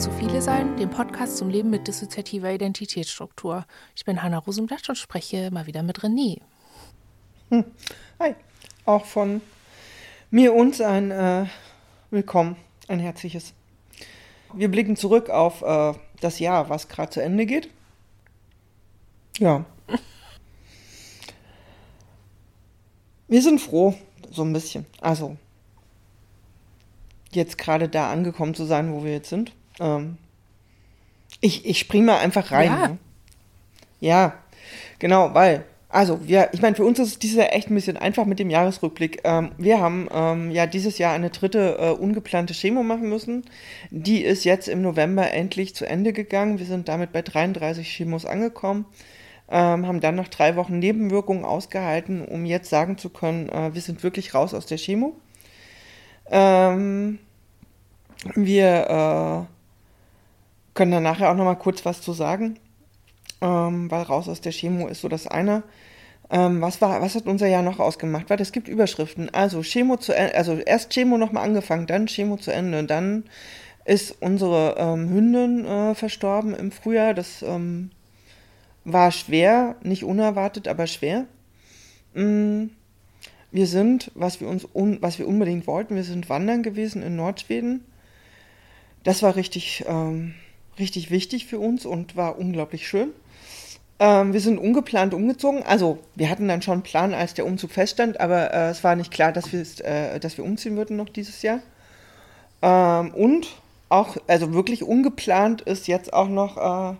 zu viele sein, dem Podcast zum Leben mit dissoziativer Identitätsstruktur. Ich bin Hanna Rosenblatt und spreche mal wieder mit René. Hm. Hi, auch von mir uns ein äh, Willkommen, ein herzliches. Wir blicken zurück auf äh, das Jahr, was gerade zu Ende geht. Ja. Wir sind froh, so ein bisschen. Also, jetzt gerade da angekommen zu sein, wo wir jetzt sind. Ähm, ich ich springe mal einfach rein. Ja. Ne? ja, genau, weil, also, wir, ich meine, für uns ist es dieses Jahr echt ein bisschen einfach mit dem Jahresrückblick. Ähm, wir haben ähm, ja dieses Jahr eine dritte äh, ungeplante Chemo machen müssen. Die ist jetzt im November endlich zu Ende gegangen. Wir sind damit bei 33 Chemos angekommen. Ähm, haben dann noch drei Wochen Nebenwirkungen ausgehalten, um jetzt sagen zu können, äh, wir sind wirklich raus aus der Chemo. Ähm, wir äh, können dann nachher auch noch mal kurz was zu sagen, ähm, weil raus aus der Chemo ist so das eine. Ähm, was war, was hat unser Jahr noch ausgemacht? Weil es gibt Überschriften. Also Chemo zu also erst Chemo noch mal angefangen, dann Chemo zu Ende, dann ist unsere ähm, Hündin äh, verstorben im Frühjahr. Das ähm, war schwer, nicht unerwartet, aber schwer. Mm, wir sind, was wir uns, un, was wir unbedingt wollten, wir sind wandern gewesen in Nordschweden. Das war richtig, ähm, richtig wichtig für uns und war unglaublich schön. Ähm, wir sind ungeplant umgezogen. Also wir hatten dann schon einen Plan, als der Umzug feststand, aber äh, es war nicht klar, dass, äh, dass wir umziehen würden noch dieses Jahr. Ähm, und auch, also wirklich ungeplant ist jetzt auch noch äh,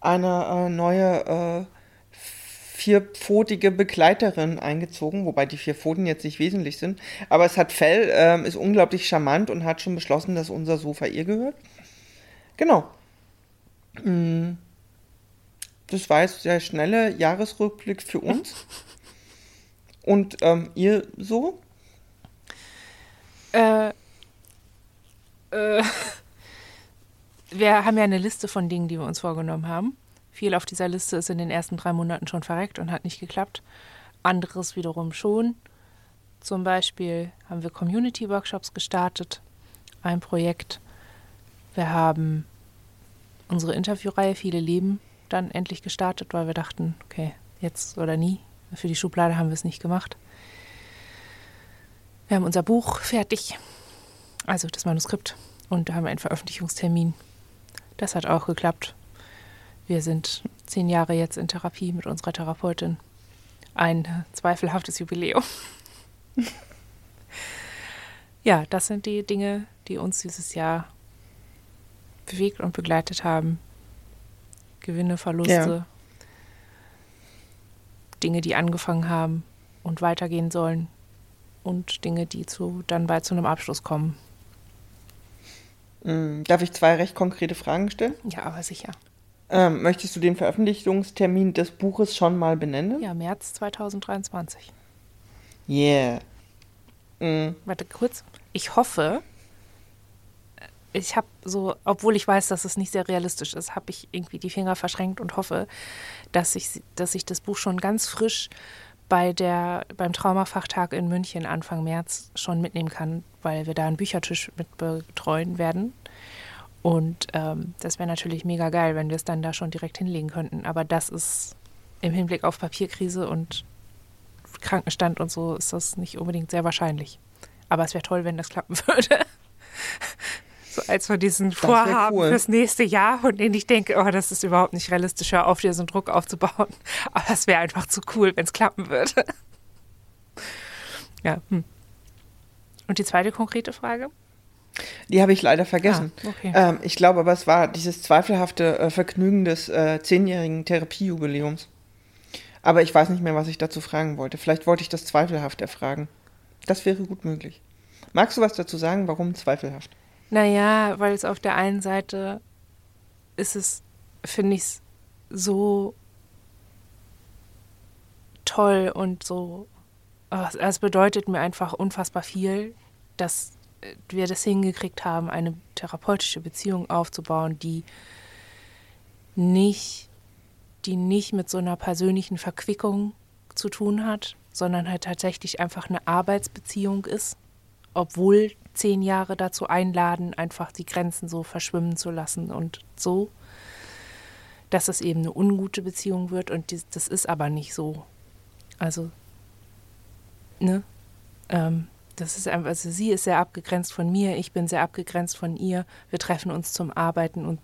eine äh, neue äh, vierpfotige Begleiterin eingezogen, wobei die vier Pfoten jetzt nicht wesentlich sind. Aber es hat Fell, ähm, ist unglaublich charmant und hat schon beschlossen, dass unser Sofa ihr gehört. Genau. Mm. Das war jetzt der schnelle Jahresrückblick für uns. Und ähm, ihr so? Äh, äh, wir haben ja eine Liste von Dingen, die wir uns vorgenommen haben. Viel auf dieser Liste ist in den ersten drei Monaten schon verreckt und hat nicht geklappt. Anderes wiederum schon. Zum Beispiel haben wir Community-Workshops gestartet, ein Projekt. Wir haben unsere Interviewreihe Viele Leben dann endlich gestartet, weil wir dachten, okay, jetzt oder nie. Für die Schublade haben wir es nicht gemacht. Wir haben unser Buch fertig, also das Manuskript, und haben einen Veröffentlichungstermin. Das hat auch geklappt. Wir sind zehn Jahre jetzt in Therapie mit unserer Therapeutin. Ein zweifelhaftes Jubiläum. ja, das sind die Dinge, die uns dieses Jahr bewegt und begleitet haben. Gewinne, Verluste, ja. Dinge, die angefangen haben und weitergehen sollen und Dinge, die zu, dann bald zu einem Abschluss kommen. Hm, darf ich zwei recht konkrete Fragen stellen? Ja, aber sicher. Ähm, möchtest du den Veröffentlichungstermin des Buches schon mal benennen? Ja, März 2023. Yeah. Mhm. Warte kurz. Ich hoffe, ich habe so, obwohl ich weiß, dass es nicht sehr realistisch ist, habe ich irgendwie die Finger verschränkt und hoffe, dass ich, dass ich das Buch schon ganz frisch bei der, beim Traumafachtag in München Anfang März schon mitnehmen kann, weil wir da einen Büchertisch mit betreuen werden. Und ähm, das wäre natürlich mega geil, wenn wir es dann da schon direkt hinlegen könnten. Aber das ist im Hinblick auf Papierkrise und Krankenstand und so ist das nicht unbedingt sehr wahrscheinlich. Aber es wäre toll, wenn das klappen würde. So als von diesen das Vorhaben cool. fürs nächste Jahr, von denen ich denke, oh, das ist überhaupt nicht realistisch, hör auf, dir so einen Druck aufzubauen. Aber es wäre einfach zu cool, wenn es klappen würde. ja. Hm. Und die zweite konkrete Frage? Die habe ich leider vergessen. Ah, okay. ähm, ich glaube aber, es war dieses zweifelhafte äh, Vergnügen des äh, zehnjährigen Therapiejubiläums. Aber ich weiß nicht mehr, was ich dazu fragen wollte. Vielleicht wollte ich das zweifelhaft erfragen. Das wäre gut möglich. Magst du was dazu sagen, warum zweifelhaft? Naja, weil es auf der einen Seite ist es, finde ich es so toll und so, es bedeutet mir einfach unfassbar viel, dass wir das hingekriegt haben, eine therapeutische Beziehung aufzubauen, die nicht, die nicht mit so einer persönlichen Verquickung zu tun hat, sondern halt tatsächlich einfach eine Arbeitsbeziehung ist obwohl zehn Jahre dazu einladen, einfach die Grenzen so verschwimmen zu lassen und so, dass es eben eine ungute Beziehung wird und die, das ist aber nicht so. Also, ne? Ähm, das ist einfach, also sie ist sehr abgegrenzt von mir, ich bin sehr abgegrenzt von ihr. Wir treffen uns zum Arbeiten und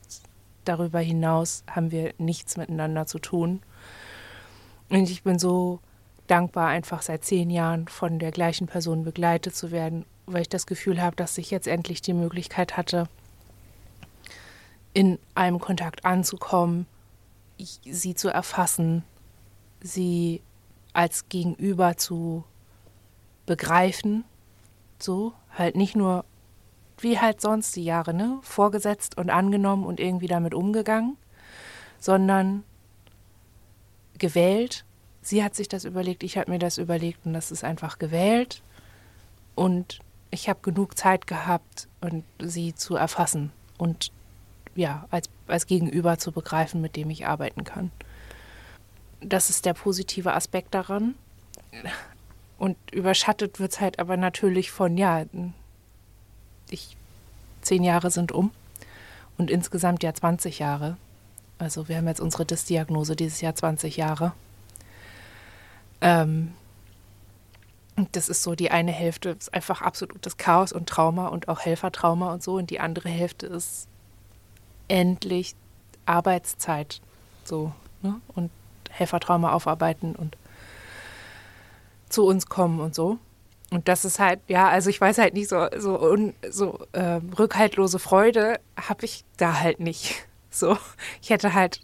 darüber hinaus haben wir nichts miteinander zu tun. Und ich bin so dankbar, einfach seit zehn Jahren von der gleichen Person begleitet zu werden, weil ich das Gefühl habe, dass ich jetzt endlich die Möglichkeit hatte, in einem Kontakt anzukommen, sie zu erfassen, sie als Gegenüber zu begreifen so, halt nicht nur wie halt sonst die Jahre, ne? Vorgesetzt und angenommen und irgendwie damit umgegangen, sondern gewählt. Sie hat sich das überlegt, ich habe mir das überlegt und das ist einfach gewählt. Und ich habe genug Zeit gehabt, und sie zu erfassen und ja, als, als Gegenüber zu begreifen, mit dem ich arbeiten kann. Das ist der positive Aspekt daran. Und überschattet wird es halt aber natürlich von, ja, ich, zehn Jahre sind um und insgesamt ja 20 Jahre. Also wir haben jetzt unsere Dis-Diagnose dieses Jahr 20 Jahre. Ähm, das ist so, die eine Hälfte ist einfach absolutes Chaos und Trauma und auch Helfertrauma und so. Und die andere Hälfte ist endlich Arbeitszeit. So, ne? Und Helfertrauma aufarbeiten und zu uns kommen und so. Und das ist halt, ja, also ich weiß halt nicht, so, so, un, so äh, rückhaltlose Freude habe ich da halt nicht. So, ich hätte halt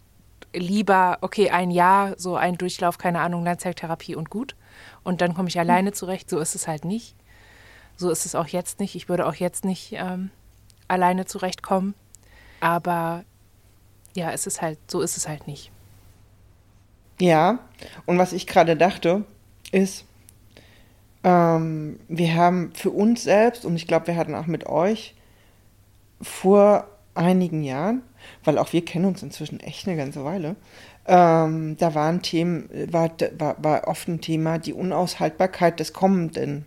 lieber, okay, ein Jahr, so ein Durchlauf, keine Ahnung, Langzeittherapie und gut. Und dann komme ich alleine zurecht. So ist es halt nicht. So ist es auch jetzt nicht. Ich würde auch jetzt nicht ähm, alleine zurechtkommen. Aber ja, es ist halt, so ist es halt nicht. Ja, und was ich gerade dachte, ist, ähm, wir haben für uns selbst, und ich glaube, wir hatten auch mit euch vor einigen Jahren, weil auch wir kennen uns inzwischen echt eine ganze Weile, ähm, da waren Themen, war, war, war oft ein Thema die Unaushaltbarkeit des Kommenden.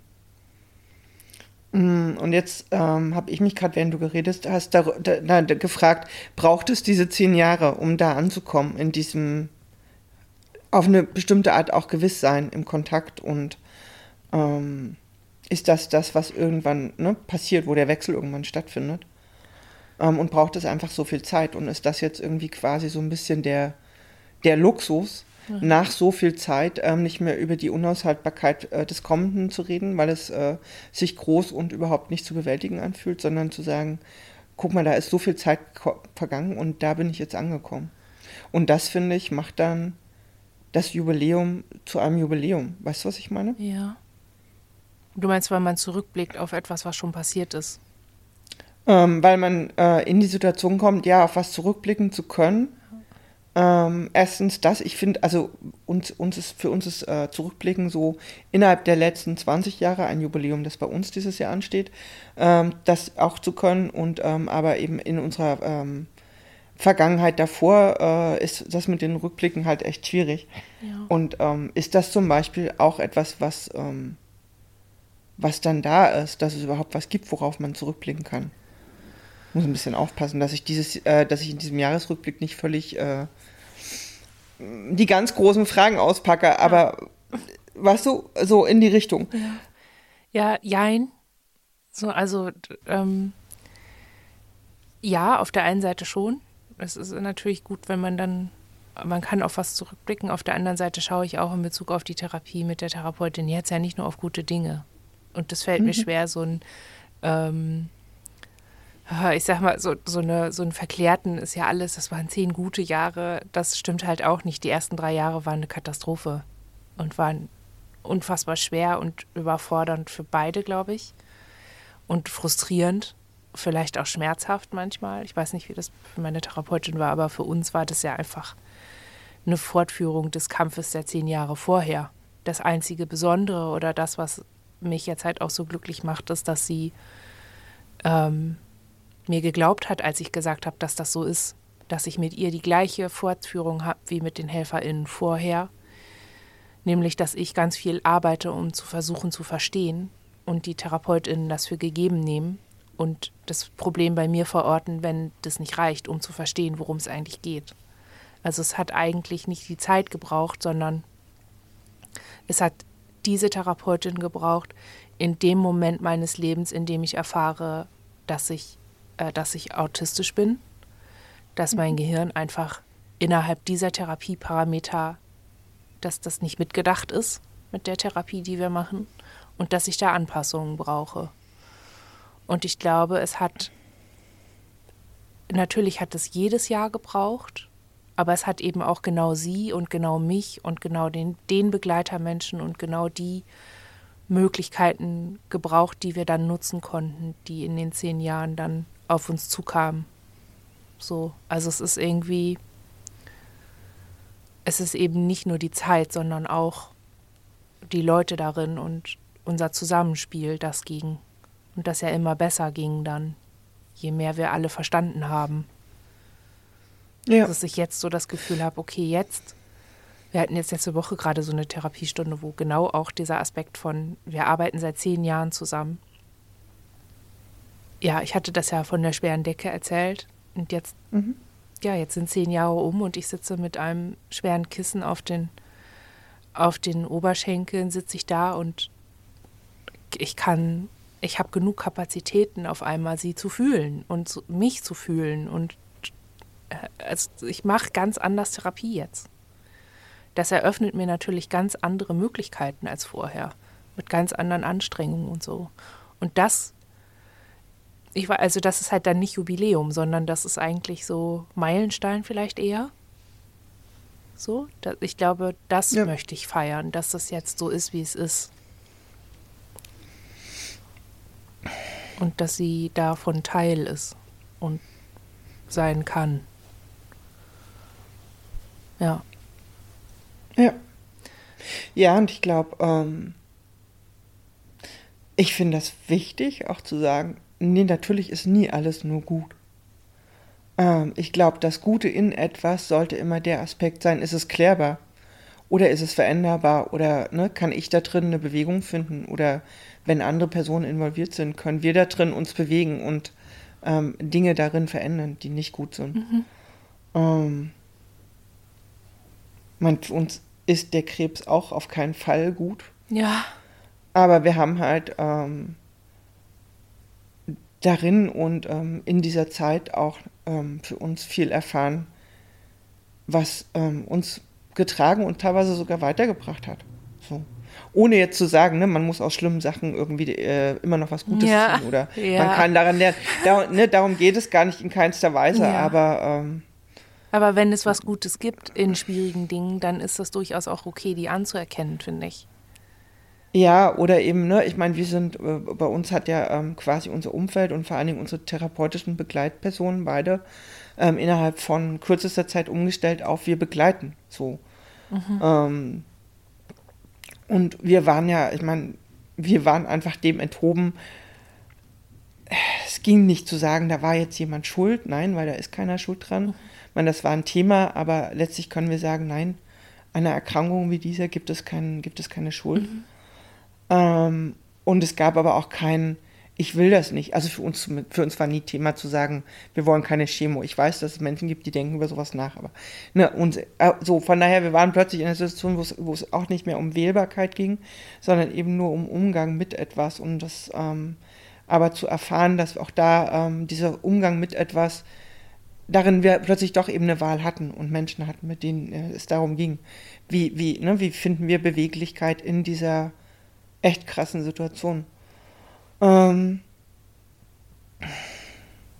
Mm, und jetzt ähm, habe ich mich gerade, während du geredet hast, da, da, da, gefragt, braucht es diese zehn Jahre, um da anzukommen, in diesem, auf eine bestimmte Art auch gewiss sein im Kontakt und ähm, ist das das, was irgendwann ne, passiert, wo der Wechsel irgendwann stattfindet. Ähm, und braucht es einfach so viel Zeit. Und ist das jetzt irgendwie quasi so ein bisschen der, der Luxus, mhm. nach so viel Zeit ähm, nicht mehr über die Unaushaltbarkeit äh, des Kommenden zu reden, weil es äh, sich groß und überhaupt nicht zu bewältigen anfühlt, sondern zu sagen, guck mal, da ist so viel Zeit vergangen und da bin ich jetzt angekommen. Und das, finde ich, macht dann das Jubiläum zu einem Jubiläum. Weißt du, was ich meine? Ja. Du meinst, weil man zurückblickt auf etwas, was schon passiert ist? Ähm, weil man äh, in die Situation kommt, ja, auf was zurückblicken zu können. Ähm, erstens das, ich finde, also uns, uns ist, für uns ist äh, Zurückblicken so innerhalb der letzten 20 Jahre ein Jubiläum, das bei uns dieses Jahr ansteht, ähm, das auch zu können und ähm, aber eben in unserer ähm, Vergangenheit davor äh, ist das mit den Rückblicken halt echt schwierig. Ja. Und ähm, ist das zum Beispiel auch etwas, was ähm, was dann da ist, dass es überhaupt was gibt, worauf man zurückblicken kann. Ich muss ein bisschen aufpassen, dass ich dieses, äh, dass ich in diesem Jahresrückblick nicht völlig äh, die ganz großen Fragen auspacke, aber ja. weißt du, so in die Richtung. Ja, ja jein. So, also ähm, ja, auf der einen Seite schon. Es ist natürlich gut, wenn man dann, man kann auf was zurückblicken. Auf der anderen Seite schaue ich auch in Bezug auf die Therapie mit der Therapeutin jetzt ja nicht nur auf gute Dinge. Und das fällt mhm. mir schwer, so ein, ähm, ich sag mal, so, so, eine, so ein Verklärten ist ja alles, das waren zehn gute Jahre. Das stimmt halt auch nicht. Die ersten drei Jahre waren eine Katastrophe und waren unfassbar schwer und überfordernd für beide, glaube ich. Und frustrierend, vielleicht auch schmerzhaft manchmal. Ich weiß nicht, wie das für meine Therapeutin war, aber für uns war das ja einfach eine Fortführung des Kampfes der zehn Jahre vorher. Das einzige Besondere oder das, was mich jetzt halt auch so glücklich macht, ist, dass sie ähm, mir geglaubt hat, als ich gesagt habe, dass das so ist, dass ich mit ihr die gleiche Fortführung habe wie mit den HelferInnen vorher. Nämlich, dass ich ganz viel arbeite, um zu versuchen zu verstehen und die TherapeutInnen das für gegeben nehmen und das Problem bei mir verorten, wenn das nicht reicht, um zu verstehen, worum es eigentlich geht. Also es hat eigentlich nicht die Zeit gebraucht, sondern es hat diese Therapeutin gebraucht in dem Moment meines Lebens, in dem ich erfahre, dass ich, äh, dass ich autistisch bin, dass mein mhm. Gehirn einfach innerhalb dieser Therapieparameter, dass das nicht mitgedacht ist mit der Therapie, die wir machen und dass ich da Anpassungen brauche. Und ich glaube, es hat, natürlich hat es jedes Jahr gebraucht, aber es hat eben auch genau sie und genau mich und genau den, den Begleitermenschen und genau die Möglichkeiten gebraucht, die wir dann nutzen konnten, die in den zehn Jahren dann auf uns zukamen. So, also es ist irgendwie, es ist eben nicht nur die Zeit, sondern auch die Leute darin und unser Zusammenspiel, das ging. Und das ja immer besser ging dann, je mehr wir alle verstanden haben. Ja. Dass ich jetzt so das Gefühl habe, okay, jetzt, wir hatten jetzt letzte Woche gerade so eine Therapiestunde, wo genau auch dieser Aspekt von, wir arbeiten seit zehn Jahren zusammen. Ja, ich hatte das ja von der schweren Decke erzählt und jetzt, mhm. ja, jetzt sind zehn Jahre um und ich sitze mit einem schweren Kissen auf den, auf den Oberschenkeln, sitze ich da und ich kann, ich habe genug Kapazitäten auf einmal, sie zu fühlen und mich zu fühlen und also ich mache ganz anders Therapie jetzt. Das eröffnet mir natürlich ganz andere Möglichkeiten als vorher, mit ganz anderen Anstrengungen und so. Und das, ich war, also das ist halt dann nicht Jubiläum, sondern das ist eigentlich so Meilenstein vielleicht eher. So, da, ich glaube, das ja. möchte ich feiern, dass es jetzt so ist, wie es ist. Und dass sie davon Teil ist und sein kann. Ja. Ja. Ja, und ich glaube, ähm, ich finde das wichtig, auch zu sagen, nee, natürlich ist nie alles nur gut. Ähm, ich glaube, das Gute in etwas sollte immer der Aspekt sein, ist es klärbar? Oder ist es veränderbar? Oder ne, kann ich da drin eine Bewegung finden? Oder wenn andere Personen involviert sind, können wir da drin uns bewegen und ähm, Dinge darin verändern, die nicht gut sind. Mhm. Ähm, man, uns ist der Krebs auch auf keinen Fall gut. Ja. Aber wir haben halt ähm, darin und ähm, in dieser Zeit auch ähm, für uns viel erfahren, was ähm, uns getragen und teilweise sogar weitergebracht hat. So. Ohne jetzt zu sagen, ne, man muss aus schlimmen Sachen irgendwie äh, immer noch was Gutes ja. tun oder ja. man kann daran lernen. Da, ne, darum geht es gar nicht in keinster Weise, ja. aber ähm, aber wenn es was Gutes gibt in schwierigen Dingen, dann ist das durchaus auch okay, die anzuerkennen, finde ich. Ja, oder eben, ne, ich meine, wir sind, äh, bei uns hat ja ähm, quasi unser Umfeld und vor allen Dingen unsere therapeutischen Begleitpersonen beide ähm, innerhalb von kürzester Zeit umgestellt auf wir begleiten. So. Mhm. Ähm, und wir waren ja, ich meine, wir waren einfach dem enthoben. Es ging nicht zu sagen, da war jetzt jemand schuld, nein, weil da ist keiner schuld dran. Mhm meine, das war ein Thema, aber letztlich können wir sagen, nein, einer Erkrankung wie dieser gibt es, kein, gibt es keine Schuld. Mhm. Ähm, und es gab aber auch kein, ich will das nicht. Also für uns, für uns war nie Thema zu sagen, wir wollen keine Chemo. Ich weiß, dass es Menschen gibt, die denken über sowas nach, aber ne, und, äh, so, von daher, wir waren plötzlich in einer Situation, wo es auch nicht mehr um Wählbarkeit ging, sondern eben nur um Umgang mit etwas und das, ähm, aber zu erfahren, dass auch da ähm, dieser Umgang mit etwas darin wir plötzlich doch eben eine Wahl hatten und Menschen hatten, mit denen äh, es darum ging, wie, wie, ne, wie finden wir Beweglichkeit in dieser echt krassen Situation. Ähm,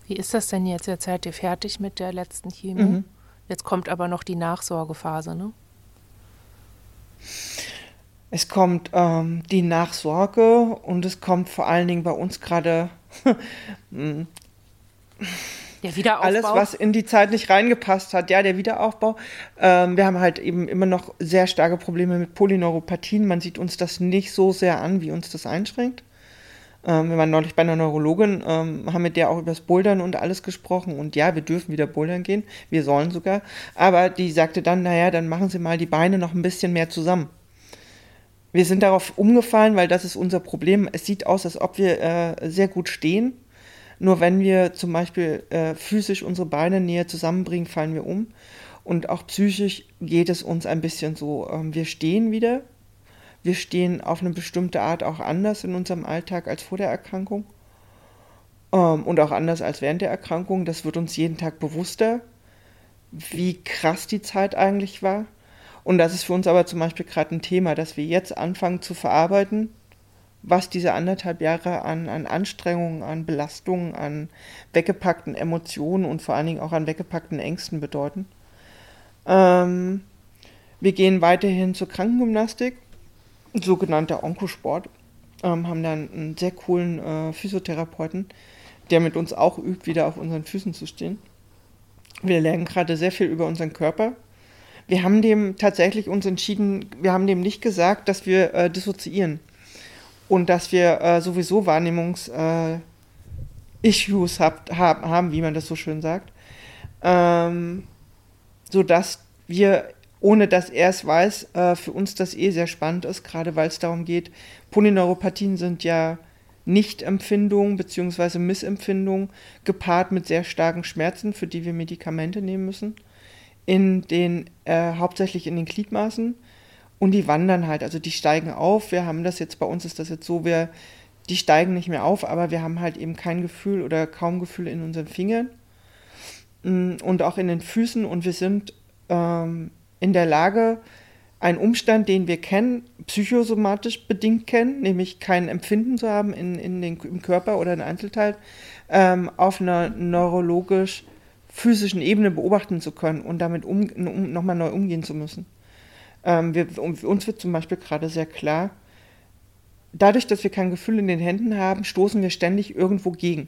wie ist das denn jetzt? Jetzt seid ihr fertig mit der letzten Chemo. Mhm. Jetzt kommt aber noch die Nachsorgephase, ne? Es kommt ähm, die Nachsorge und es kommt vor allen Dingen bei uns gerade hm, der Wiederaufbau. Alles, was in die Zeit nicht reingepasst hat. Ja, der Wiederaufbau. Ähm, wir haben halt eben immer noch sehr starke Probleme mit Polyneuropathien. Man sieht uns das nicht so sehr an, wie uns das einschränkt. Ähm, wir waren neulich bei einer Neurologin, ähm, haben mit der auch über das Bouldern und alles gesprochen. Und ja, wir dürfen wieder bouldern gehen. Wir sollen sogar. Aber die sagte dann, naja, dann machen Sie mal die Beine noch ein bisschen mehr zusammen. wir sind darauf umgefallen, weil das ist unser Problem. Es sieht aus, als ob wir äh, sehr gut stehen. Nur wenn wir zum Beispiel äh, physisch unsere Beine näher zusammenbringen, fallen wir um. Und auch psychisch geht es uns ein bisschen so. Ähm, wir stehen wieder. Wir stehen auf eine bestimmte Art auch anders in unserem Alltag als vor der Erkrankung. Ähm, und auch anders als während der Erkrankung. Das wird uns jeden Tag bewusster, wie krass die Zeit eigentlich war. Und das ist für uns aber zum Beispiel gerade ein Thema, dass wir jetzt anfangen zu verarbeiten, was diese anderthalb Jahre an, an Anstrengungen, an Belastungen, an weggepackten Emotionen und vor allen Dingen auch an weggepackten Ängsten bedeuten. Ähm, wir gehen weiterhin zur Krankengymnastik, sogenannter Onkosport, ähm, haben dann einen sehr coolen äh, Physiotherapeuten, der mit uns auch übt, wieder auf unseren Füßen zu stehen. Wir lernen gerade sehr viel über unseren Körper, wir haben dem tatsächlich uns entschieden, wir haben dem nicht gesagt, dass wir äh, dissoziieren und dass wir äh, sowieso Wahrnehmungs-Issues äh, hab, hab, haben, wie man das so schön sagt, ähm, sodass wir, ohne dass er es weiß, äh, für uns das eh sehr spannend ist, gerade weil es darum geht, Polyneuropathien sind ja Nichtempfindungen bzw. Missempfindungen gepaart mit sehr starken Schmerzen, für die wir Medikamente nehmen müssen in den, äh, hauptsächlich in den Gliedmaßen. Und die wandern halt, also die steigen auf. Wir haben das jetzt, bei uns ist das jetzt so, wir, die steigen nicht mehr auf, aber wir haben halt eben kein Gefühl oder kaum Gefühl in unseren Fingern mm, und auch in den Füßen. Und wir sind ähm, in der Lage, einen Umstand, den wir kennen, psychosomatisch bedingt kennen, nämlich kein Empfinden zu haben in, in den, im Körper oder in Einzelteil, ähm, auf einer neurologisch physischen Ebene beobachten zu können und damit um, um, nochmal neu umgehen zu müssen. Ähm, wir, uns wird zum Beispiel gerade sehr klar, dadurch, dass wir kein Gefühl in den Händen haben, stoßen wir ständig irgendwo gegen.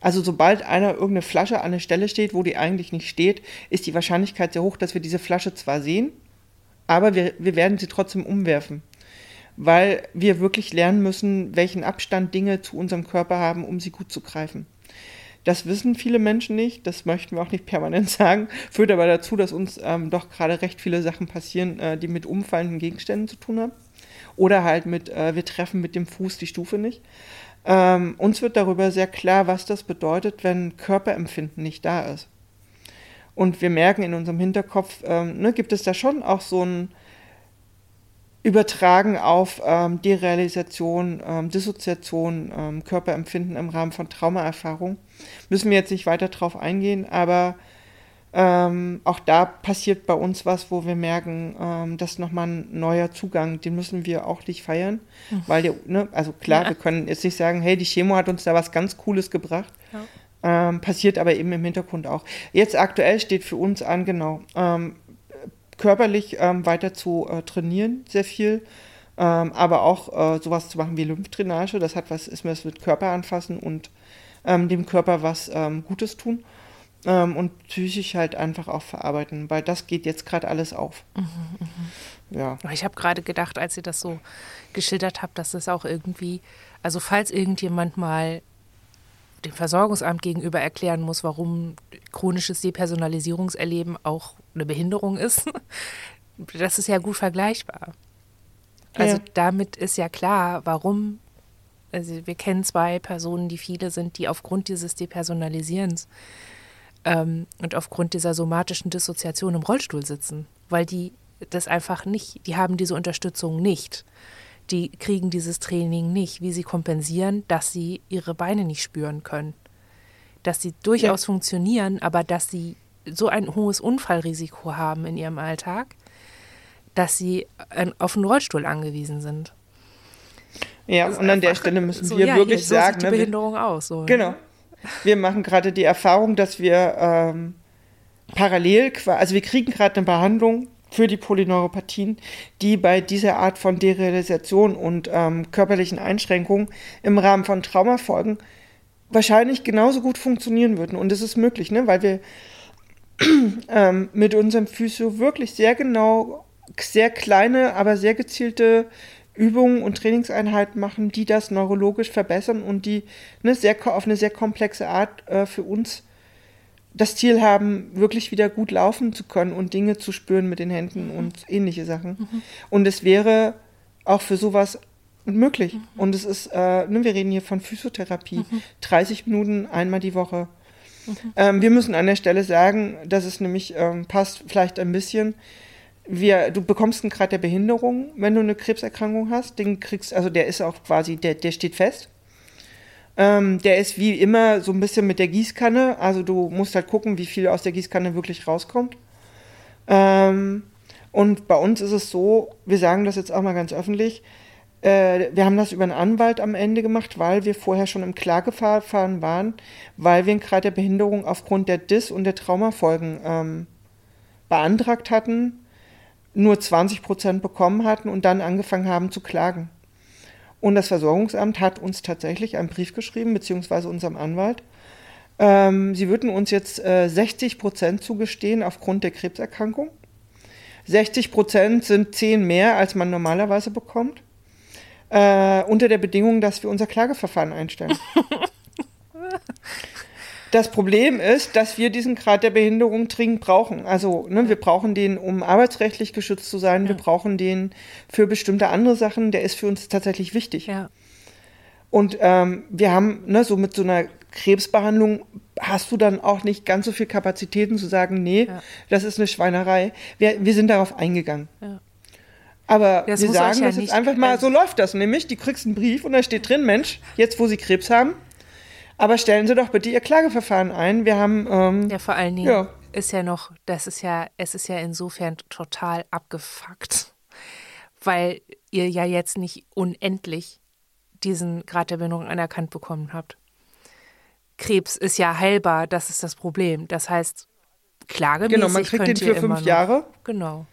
Also sobald einer irgendeine Flasche an der Stelle steht, wo die eigentlich nicht steht, ist die Wahrscheinlichkeit sehr hoch, dass wir diese Flasche zwar sehen, aber wir, wir werden sie trotzdem umwerfen. Weil wir wirklich lernen müssen, welchen Abstand Dinge zu unserem Körper haben, um sie gut zu greifen. Das wissen viele Menschen nicht, das möchten wir auch nicht permanent sagen, führt aber dazu, dass uns ähm, doch gerade recht viele Sachen passieren, äh, die mit umfallenden Gegenständen zu tun haben. Oder halt mit, äh, wir treffen mit dem Fuß die Stufe nicht. Ähm, uns wird darüber sehr klar, was das bedeutet, wenn Körperempfinden nicht da ist. Und wir merken in unserem Hinterkopf, ähm, ne, gibt es da schon auch so ein, übertragen auf ähm, Derealisation, ähm, Dissoziation, ähm, Körperempfinden im Rahmen von Traumaerfahrung. Müssen wir jetzt nicht weiter drauf eingehen, aber ähm, auch da passiert bei uns was, wo wir merken, ähm, das ist nochmal ein neuer Zugang, den müssen wir auch nicht feiern, mhm. weil, der, ne, also klar, ja. wir können jetzt nicht sagen, hey, die Chemo hat uns da was ganz Cooles gebracht. Ja. Ähm, passiert aber eben im Hintergrund auch. Jetzt aktuell steht für uns an, genau, ähm, körperlich ähm, weiter zu äh, trainieren, sehr viel. Ähm, aber auch äh, sowas zu machen wie Lymphdrainage, das hat was, ist mir das mit Körper anfassen und ähm, dem Körper was ähm, Gutes tun. Ähm, und psychisch halt einfach auch verarbeiten, weil das geht jetzt gerade alles auf. Mhm, mh. Ja. Ich habe gerade gedacht, als ihr das so geschildert habt, dass es auch irgendwie, also falls irgendjemand mal dem Versorgungsamt gegenüber erklären muss, warum chronisches Depersonalisierungserleben auch eine Behinderung ist, das ist ja gut vergleichbar. Also ja. damit ist ja klar, warum, also wir kennen zwei Personen, die viele sind, die aufgrund dieses Depersonalisierens ähm, und aufgrund dieser somatischen Dissoziation im Rollstuhl sitzen, weil die das einfach nicht, die haben diese Unterstützung nicht die kriegen dieses Training nicht, wie sie kompensieren, dass sie ihre Beine nicht spüren können. Dass sie durchaus ja. funktionieren, aber dass sie so ein hohes Unfallrisiko haben in ihrem Alltag, dass sie auf einen Rollstuhl angewiesen sind. Ja, und an der Stelle müssen so, wir ja, wirklich hier, so sagen. Sieht die ne, Behinderung wir, aus. So, genau. Wir machen gerade die Erfahrung, dass wir ähm, parallel, also wir kriegen gerade eine Behandlung für die Polyneuropathien, die bei dieser Art von Derealisation und ähm, körperlichen Einschränkungen im Rahmen von Traumafolgen wahrscheinlich genauso gut funktionieren würden. Und das ist möglich, ne? weil wir ähm, mit unserem Physio wirklich sehr genau, sehr kleine, aber sehr gezielte Übungen und Trainingseinheiten machen, die das neurologisch verbessern und die ne, sehr, auf eine sehr komplexe Art äh, für uns das Ziel haben, wirklich wieder gut laufen zu können und Dinge zu spüren mit den Händen mhm. und ähnliche Sachen. Mhm. Und es wäre auch für sowas möglich. Mhm. Und es ist, äh, ne, wir reden hier von Physiotherapie, mhm. 30 Minuten einmal die Woche. Mhm. Ähm, wir müssen an der Stelle sagen, dass es nämlich ähm, passt vielleicht ein bisschen. Wir, du bekommst einen Grad der Behinderung, wenn du eine Krebserkrankung hast. Den kriegst, also der ist auch quasi, der, der steht fest. Ähm, der ist wie immer so ein bisschen mit der Gießkanne. Also du musst halt gucken, wie viel aus der Gießkanne wirklich rauskommt. Ähm, und bei uns ist es so, wir sagen das jetzt auch mal ganz öffentlich, äh, wir haben das über einen Anwalt am Ende gemacht, weil wir vorher schon im Klageverfahren waren, weil wir gerade der Behinderung aufgrund der Dis- und der Traumafolgen ähm, beantragt hatten, nur 20 Prozent bekommen hatten und dann angefangen haben zu klagen. Und das Versorgungsamt hat uns tatsächlich einen Brief geschrieben, beziehungsweise unserem Anwalt. Ähm, sie würden uns jetzt äh, 60 Prozent zugestehen aufgrund der Krebserkrankung. 60 Prozent sind 10 mehr, als man normalerweise bekommt. Äh, unter der Bedingung, dass wir unser Klageverfahren einstellen. das Problem ist, dass wir diesen Grad der Behinderung dringend brauchen. Also ne, wir brauchen den, um arbeitsrechtlich geschützt zu sein. Ja. Wir brauchen den für bestimmte andere Sachen. Der ist für uns tatsächlich wichtig. Ja. Und ähm, wir haben ne, so mit so einer Krebsbehandlung hast du dann auch nicht ganz so viel Kapazitäten zu sagen, nee, ja. das ist eine Schweinerei. Wir, wir sind darauf eingegangen. Ja. Aber das wir sagen, ja das ist einfach mal, so läuft das nämlich. Die kriegst einen Brief und da steht drin, Mensch, jetzt wo sie Krebs haben, aber stellen Sie doch bitte Ihr Klageverfahren ein. Wir haben. Ähm, ja, vor allen Dingen ja. ist ja noch, das ist ja, es ist ja insofern total abgefuckt, weil ihr ja jetzt nicht unendlich diesen Grad der Behinderung anerkannt bekommen habt. Krebs ist ja heilbar, das ist das Problem. Das heißt, klagemäßig Genau, man kriegt den für fünf Jahre. Genau.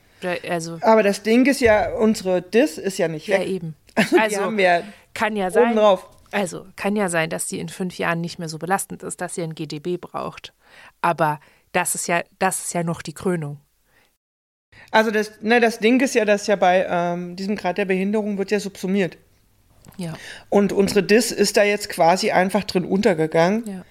Also, Aber das Ding ist ja, unsere Dis ist ja nicht weg. Ja, eben. Also, haben wir kann ja sein. Drauf. Also, kann ja sein, dass die in fünf Jahren nicht mehr so belastend ist, dass sie ein GDB braucht. Aber das ist ja, das ist ja noch die Krönung. Also das, ne, das Ding ist ja, dass ja bei ähm, diesem Grad der Behinderung wird ja subsumiert. Ja. Und unsere Dis ist da jetzt quasi einfach drin untergegangen. Ja.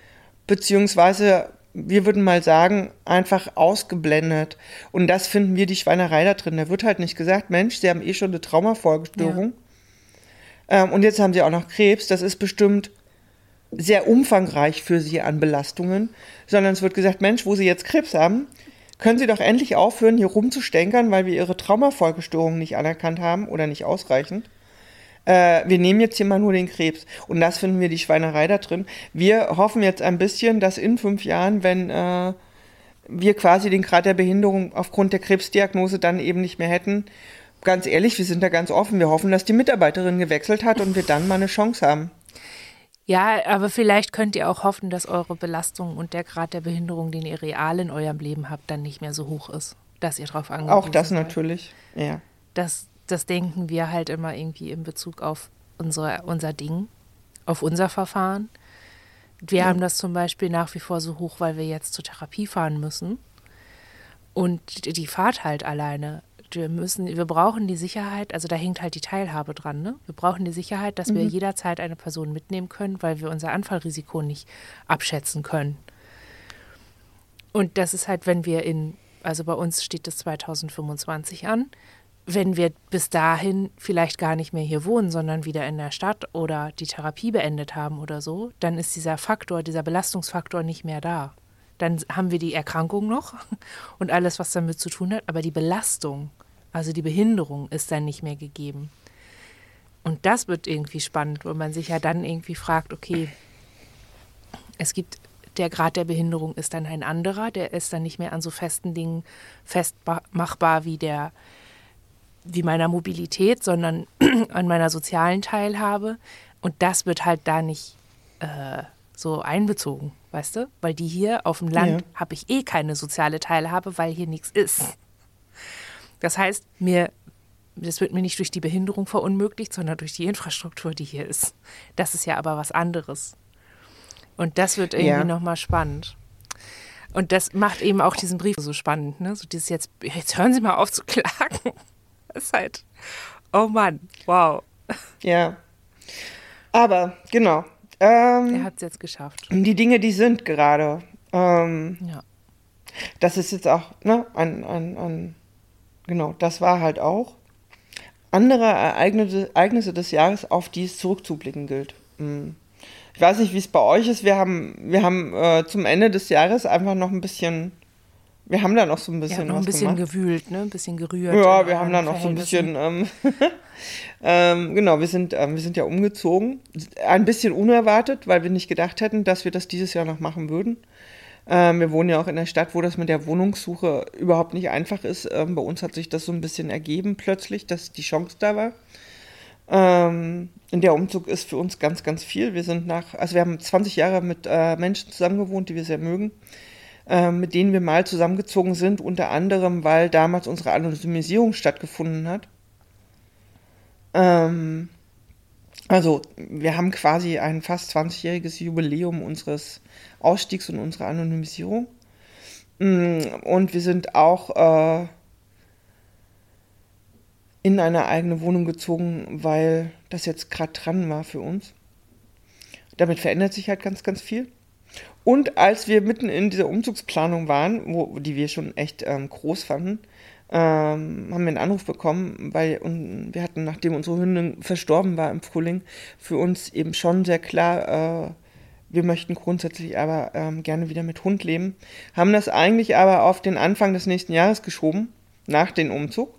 Beziehungsweise wir würden mal sagen, einfach ausgeblendet. Und das finden wir die Schweinerei da drin. Da wird halt nicht gesagt, Mensch, Sie haben eh schon eine Traumafolgestörung. Ja. Ähm, und jetzt haben Sie auch noch Krebs. Das ist bestimmt sehr umfangreich für Sie an Belastungen. Sondern es wird gesagt, Mensch, wo Sie jetzt Krebs haben, können Sie doch endlich aufhören, hier rumzustänkern, weil wir Ihre Traumafolgestörung nicht anerkannt haben oder nicht ausreichend äh, wir nehmen jetzt hier mal nur den Krebs. Und das finden wir die Schweinerei da drin. Wir hoffen jetzt ein bisschen, dass in fünf Jahren, wenn äh, wir quasi den Grad der Behinderung aufgrund der Krebsdiagnose dann eben nicht mehr hätten, ganz ehrlich, wir sind da ganz offen. Wir hoffen, dass die Mitarbeiterin gewechselt hat und wir dann mal eine Chance haben. Ja, aber vielleicht könnt ihr auch hoffen, dass eure Belastung und der Grad der Behinderung, den ihr real in eurem Leben habt, dann nicht mehr so hoch ist, dass ihr drauf angewiesen Auch das seid. natürlich, ja. Das, das denken wir halt immer irgendwie in Bezug auf unsere, unser Ding, auf unser Verfahren. Wir ja. haben das zum Beispiel nach wie vor so hoch, weil wir jetzt zur Therapie fahren müssen. Und die Fahrt halt alleine. Wir müssen, wir brauchen die Sicherheit, also da hängt halt die Teilhabe dran, ne? Wir brauchen die Sicherheit, dass mhm. wir jederzeit eine Person mitnehmen können, weil wir unser Anfallrisiko nicht abschätzen können. Und das ist halt, wenn wir in, also bei uns steht das 2025 an, wenn wir bis dahin vielleicht gar nicht mehr hier wohnen, sondern wieder in der Stadt oder die Therapie beendet haben oder so, dann ist dieser Faktor, dieser Belastungsfaktor nicht mehr da. Dann haben wir die Erkrankung noch und alles, was damit zu tun hat, aber die Belastung, also die Behinderung ist dann nicht mehr gegeben. Und das wird irgendwie spannend, wo man sich ja dann irgendwie fragt, okay, es gibt der Grad der Behinderung ist dann ein anderer, der ist dann nicht mehr an so festen Dingen festmachbar wie der wie meiner Mobilität, sondern an meiner sozialen Teilhabe. Und das wird halt da nicht äh, so einbezogen, weißt du? Weil die hier auf dem Land ja. habe ich eh keine soziale Teilhabe, weil hier nichts ist. Das heißt, mir, das wird mir nicht durch die Behinderung verunmöglicht, sondern durch die Infrastruktur, die hier ist. Das ist ja aber was anderes. Und das wird irgendwie ja. nochmal spannend. Und das macht eben auch diesen Brief so spannend, ne? So dieses jetzt, jetzt hören Sie mal auf zu klagen ist halt, oh Mann, wow. Ja. Aber, genau. Ähm, er hat es jetzt geschafft. Die Dinge, die sind gerade. Ähm, ja. Das ist jetzt auch, ne, ein, ein, ein, genau, das war halt auch andere Ereignisse, Ereignisse des Jahres, auf die es zurückzublicken gilt. Hm. Ich weiß nicht, wie es bei euch ist. Wir haben, wir haben äh, zum Ende des Jahres einfach noch ein bisschen, wir haben da noch so ein bisschen ja, noch ein bisschen gemacht. gewühlt, ne? Ein bisschen gerührt. Ja, wir haben da noch so ein bisschen, ähm, ähm, genau, wir sind, ähm, wir sind ja umgezogen. Ein bisschen unerwartet, weil wir nicht gedacht hätten, dass wir das dieses Jahr noch machen würden. Ähm, wir wohnen ja auch in einer Stadt, wo das mit der Wohnungssuche überhaupt nicht einfach ist. Ähm, bei uns hat sich das so ein bisschen ergeben plötzlich, dass die Chance da war. Ähm, der Umzug ist für uns ganz, ganz viel. Wir sind nach, also wir haben 20 Jahre mit äh, Menschen zusammengewohnt, die wir sehr mögen, äh, mit denen wir mal zusammengezogen sind, unter anderem, weil damals unsere Anonymisierung stattgefunden hat. Ähm, also wir haben quasi ein fast 20-jähriges Jubiläum unseres Ausstiegs und unserer Anonymisierung. Mm, und wir sind auch äh, in eine eigene Wohnung gezogen, weil das jetzt gerade dran war für uns. Damit verändert sich halt ganz, ganz viel. Und als wir mitten in dieser Umzugsplanung waren, wo, die wir schon echt ähm, groß fanden, ähm, haben wir einen Anruf bekommen, weil und wir hatten, nachdem unsere Hündin verstorben war im Frühling, für uns eben schon sehr klar, äh, wir möchten grundsätzlich aber ähm, gerne wieder mit Hund leben. Haben das eigentlich aber auf den Anfang des nächsten Jahres geschoben, nach dem Umzug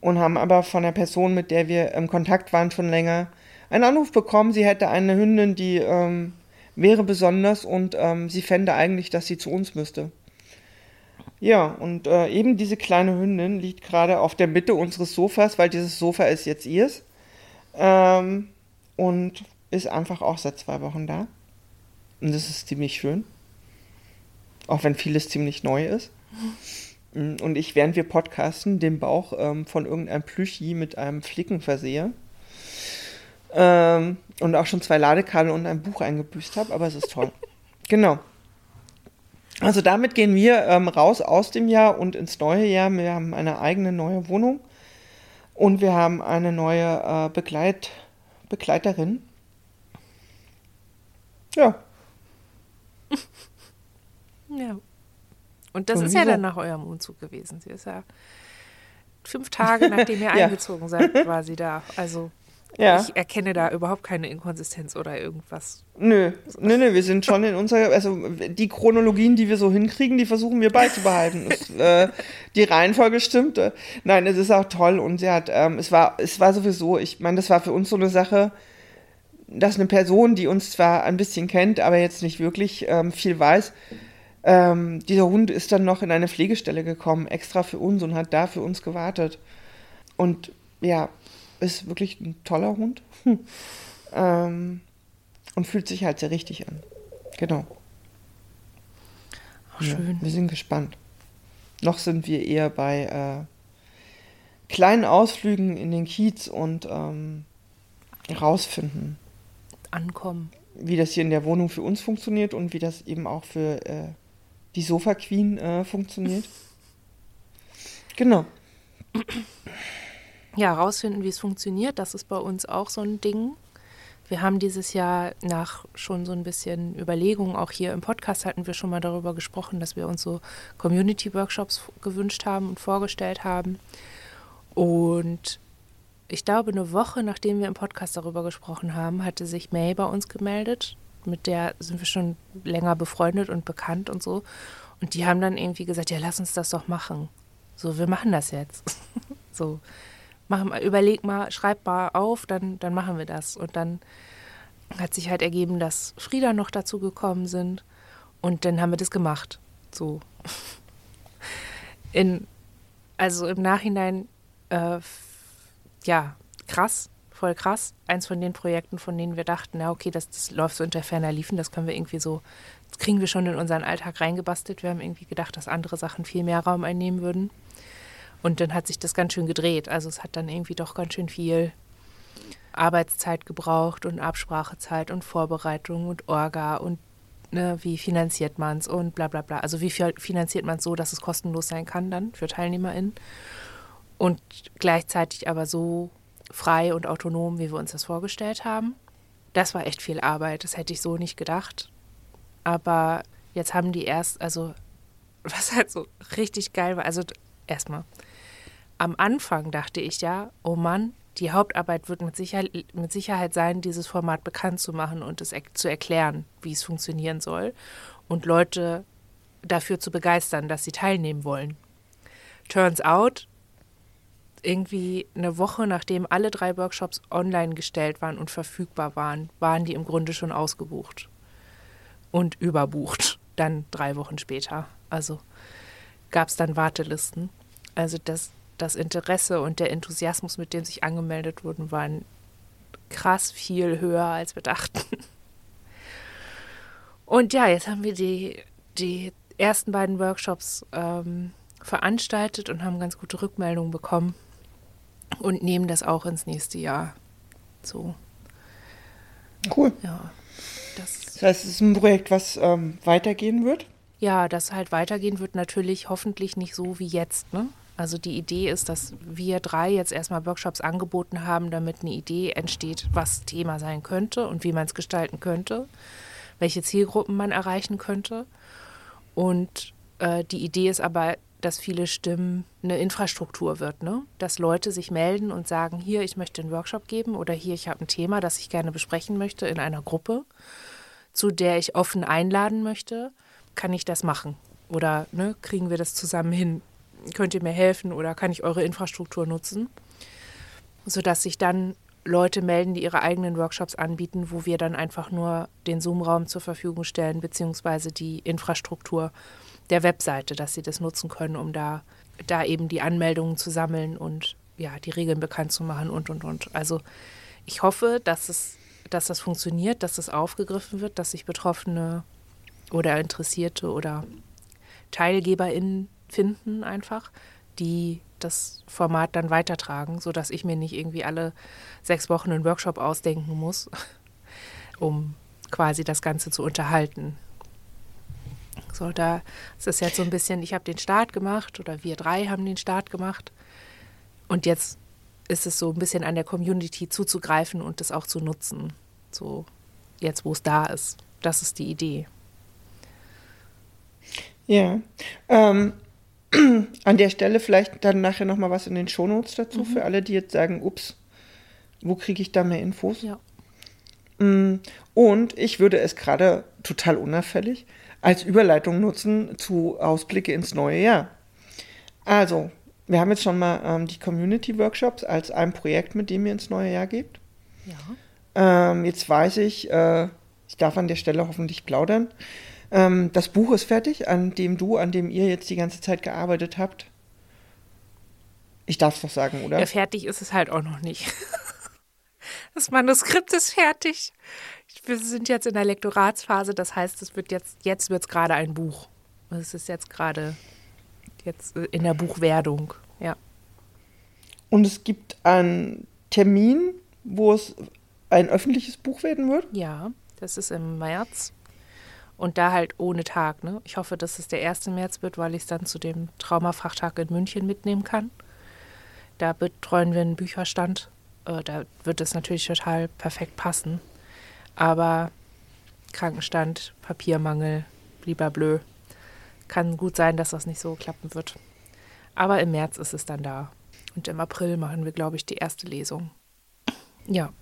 und haben aber von der Person, mit der wir im Kontakt waren, schon länger einen Anruf bekommen. Sie hätte eine Hündin, die ähm, wäre besonders und ähm, sie fände eigentlich, dass sie zu uns müsste. Ja, und äh, eben diese kleine Hündin liegt gerade auf der Mitte unseres Sofas, weil dieses Sofa ist jetzt ihrs. Ähm, und ist einfach auch seit zwei Wochen da. Und das ist ziemlich schön. Auch wenn vieles ziemlich neu ist. Mm, und ich, während wir podcasten, den Bauch ähm, von irgendeinem Plüschi mit einem Flicken versehe. Ähm, und auch schon zwei Ladekabel und ein Buch eingebüßt habe, aber es ist toll. genau. Also damit gehen wir ähm, raus aus dem Jahr und ins neue Jahr. Wir haben eine eigene neue Wohnung und wir haben eine neue äh, Begleit Begleiterin. Ja. ja. Und das und ist ja dann nach eurem Umzug gewesen. Sie ist ja fünf Tage, nachdem ihr ja. eingezogen seid, war sie da. Also ja. ich erkenne da überhaupt keine Inkonsistenz oder irgendwas. Nö, nö, nö, wir sind schon in unserer, also die Chronologien, die wir so hinkriegen, die versuchen wir beizubehalten. es, äh, die Reihenfolge stimmte. Nein, es ist auch toll und sie hat, ähm, es war, es war sowieso, ich meine, das war für uns so eine Sache, dass eine Person, die uns zwar ein bisschen kennt, aber jetzt nicht wirklich ähm, viel weiß, ähm, dieser Hund ist dann noch in eine Pflegestelle gekommen, extra für uns und hat da für uns gewartet. Und ja, ist wirklich ein toller Hund. ähm, und fühlt sich halt sehr richtig an. Genau. Ach, schön. Ja, wir sind gespannt. Noch sind wir eher bei äh, kleinen Ausflügen in den Kiez und ähm, rausfinden. Ankommen. Wie das hier in der Wohnung für uns funktioniert und wie das eben auch für äh, die Sofa Queen äh, funktioniert. Genau. Ja, rausfinden, wie es funktioniert, das ist bei uns auch so ein Ding. Wir haben dieses Jahr nach schon so ein bisschen Überlegungen, auch hier im Podcast hatten wir schon mal darüber gesprochen, dass wir uns so Community-Workshops gewünscht haben und vorgestellt haben. Und ich glaube, eine Woche nachdem wir im Podcast darüber gesprochen haben, hatte sich May bei uns gemeldet mit der sind wir schon länger befreundet und bekannt und so. Und die haben dann irgendwie gesagt, ja, lass uns das doch machen. So, wir machen das jetzt. so, mach mal, überleg mal, schreib mal auf, dann, dann machen wir das. Und dann hat sich halt ergeben, dass Frieda noch dazu gekommen sind. Und dann haben wir das gemacht. So. In, also im Nachhinein, äh, ja, krass, voll krass. Eins von den Projekten, von denen wir dachten, na okay, das, das läuft so unter ferner Liefen, das können wir irgendwie so, das kriegen wir schon in unseren Alltag reingebastelt. Wir haben irgendwie gedacht, dass andere Sachen viel mehr Raum einnehmen würden. Und dann hat sich das ganz schön gedreht. Also es hat dann irgendwie doch ganz schön viel Arbeitszeit gebraucht und Absprachezeit und Vorbereitung und Orga und ne, wie finanziert man es und bla bla bla. Also wie finanziert man es so, dass es kostenlos sein kann dann für TeilnehmerInnen. Und gleichzeitig aber so frei und autonom, wie wir uns das vorgestellt haben. Das war echt viel Arbeit, das hätte ich so nicht gedacht. Aber jetzt haben die erst, also was halt so richtig geil war, also erstmal, am Anfang dachte ich ja, oh Mann, die Hauptarbeit wird mit Sicherheit, mit Sicherheit sein, dieses Format bekannt zu machen und es zu erklären, wie es funktionieren soll und Leute dafür zu begeistern, dass sie teilnehmen wollen. Turns out, irgendwie eine Woche nachdem alle drei Workshops online gestellt waren und verfügbar waren, waren die im Grunde schon ausgebucht und überbucht. Dann drei Wochen später. Also gab es dann Wartelisten. Also das, das Interesse und der Enthusiasmus, mit dem sich angemeldet wurden, waren krass viel höher, als wir dachten. Und ja, jetzt haben wir die, die ersten beiden Workshops ähm, veranstaltet und haben ganz gute Rückmeldungen bekommen und nehmen das auch ins nächste Jahr. So. Cool. Ja. Das, das heißt, es ist ein Projekt, was ähm, weitergehen wird? Ja, das halt weitergehen wird natürlich hoffentlich nicht so wie jetzt. Ne? Also die Idee ist, dass wir drei jetzt erstmal Workshops angeboten haben, damit eine Idee entsteht, was Thema sein könnte und wie man es gestalten könnte, welche Zielgruppen man erreichen könnte. Und äh, die Idee ist aber, dass viele Stimmen eine Infrastruktur wird, ne? Dass Leute sich melden und sagen, hier, ich möchte einen Workshop geben oder hier, ich habe ein Thema, das ich gerne besprechen möchte in einer Gruppe, zu der ich offen einladen möchte, kann ich das machen? Oder ne, kriegen wir das zusammen hin? Könnt ihr mir helfen oder kann ich eure Infrastruktur nutzen? Sodass sich dann Leute melden, die ihre eigenen Workshops anbieten, wo wir dann einfach nur den Zoom-Raum zur Verfügung stellen, beziehungsweise die Infrastruktur der Webseite, dass sie das nutzen können, um da, da eben die Anmeldungen zu sammeln und ja, die Regeln bekannt zu machen und und und. Also ich hoffe, dass es, dass das funktioniert, dass es aufgegriffen wird, dass sich Betroffene oder Interessierte oder TeilgeberInnen finden einfach, die das Format dann weitertragen, sodass ich mir nicht irgendwie alle sechs Wochen einen Workshop ausdenken muss, um quasi das Ganze zu unterhalten. So, da ist es jetzt so ein bisschen, ich habe den Start gemacht oder wir drei haben den Start gemacht. Und jetzt ist es so ein bisschen an der Community zuzugreifen und das auch zu nutzen. So, jetzt wo es da ist. Das ist die Idee. Ja. Ähm, an der Stelle vielleicht dann nachher nochmal was in den Shownotes dazu, mhm. für alle, die jetzt sagen, ups, wo kriege ich da mehr Infos? Ja. Mm, und ich würde es gerade total unauffällig als Überleitung nutzen zu Ausblicke ins neue Jahr. Also, wir haben jetzt schon mal ähm, die Community Workshops als ein Projekt, mit dem ihr ins neue Jahr geht. Ja. Ähm, jetzt weiß ich, äh, ich darf an der Stelle hoffentlich plaudern. Ähm, das Buch ist fertig, an dem du, an dem ihr jetzt die ganze Zeit gearbeitet habt. Ich darf es doch sagen, oder? Ja, fertig ist es halt auch noch nicht. Das Manuskript ist fertig wir sind jetzt in der Lektoratsphase, das heißt, es wird jetzt, jetzt wird es gerade ein Buch. Es ist jetzt gerade jetzt in der Buchwerdung, ja. Und es gibt einen Termin, wo es ein öffentliches Buch werden wird? Ja, das ist im März. Und da halt ohne Tag. Ne? Ich hoffe, dass es der 1. März wird, weil ich es dann zu dem Traumafrachtag in München mitnehmen kann. Da betreuen wir einen Bücherstand. Äh, da wird es natürlich total perfekt passen. Aber Krankenstand, Papiermangel, lieber blö. Kann gut sein, dass das nicht so klappen wird. Aber im März ist es dann da. Und im April machen wir, glaube ich, die erste Lesung. Ja.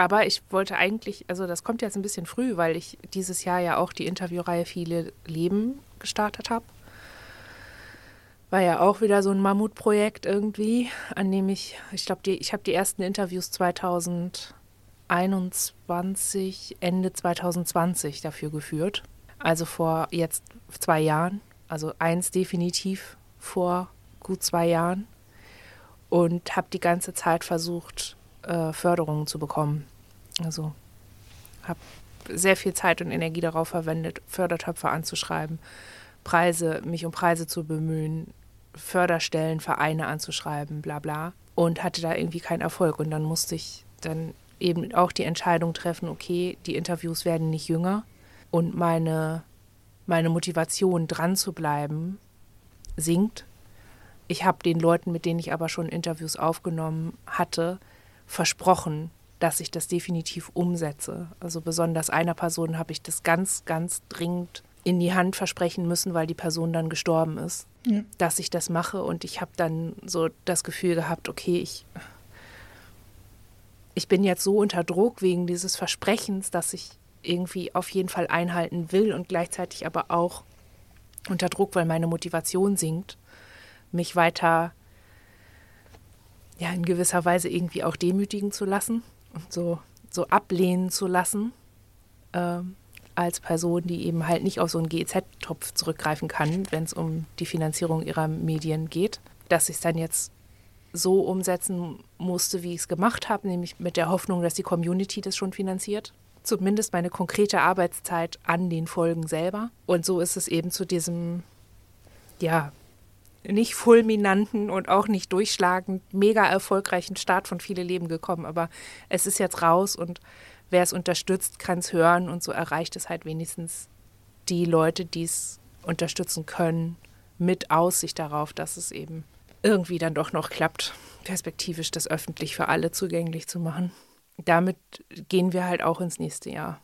Aber ich wollte eigentlich, also das kommt jetzt ein bisschen früh, weil ich dieses Jahr ja auch die Interviewreihe Viele Leben gestartet habe. War ja auch wieder so ein Mammutprojekt irgendwie, an dem ich, ich glaube, ich habe die ersten Interviews 2000 2021, Ende 2020 dafür geführt. Also vor jetzt zwei Jahren. Also eins definitiv vor gut zwei Jahren. Und habe die ganze Zeit versucht, äh, Förderungen zu bekommen. Also habe sehr viel Zeit und Energie darauf verwendet, Fördertöpfe anzuschreiben, Preise, mich um Preise zu bemühen, Förderstellen, Vereine anzuschreiben, bla bla. Und hatte da irgendwie keinen Erfolg. Und dann musste ich dann eben auch die Entscheidung treffen, okay, die Interviews werden nicht jünger und meine, meine Motivation dran zu bleiben sinkt. Ich habe den Leuten, mit denen ich aber schon Interviews aufgenommen hatte, versprochen, dass ich das definitiv umsetze. Also besonders einer Person habe ich das ganz, ganz dringend in die Hand versprechen müssen, weil die Person dann gestorben ist, ja. dass ich das mache. Und ich habe dann so das Gefühl gehabt, okay, ich, ich bin jetzt so unter Druck wegen dieses Versprechens, dass ich irgendwie auf jeden Fall einhalten will und gleichzeitig aber auch unter Druck, weil meine Motivation sinkt, mich weiter ja in gewisser Weise irgendwie auch demütigen zu lassen so, so ablehnen zu lassen. Ähm, als Person, die eben halt nicht auf so einen GEZ-Topf zurückgreifen kann, wenn es um die Finanzierung ihrer Medien geht, dass ich es dann jetzt so umsetzen musste, wie ich es gemacht habe, nämlich mit der Hoffnung, dass die Community das schon finanziert. Zumindest meine konkrete Arbeitszeit an den Folgen selber. Und so ist es eben zu diesem, ja, nicht fulminanten und auch nicht durchschlagend, mega erfolgreichen Start von viele Leben gekommen. Aber es ist jetzt raus und wer es unterstützt, kann es hören und so erreicht es halt wenigstens die Leute, die es unterstützen können, mit Aussicht darauf, dass es eben irgendwie dann doch noch klappt, perspektivisch das öffentlich für alle zugänglich zu machen. Damit gehen wir halt auch ins nächste Jahr.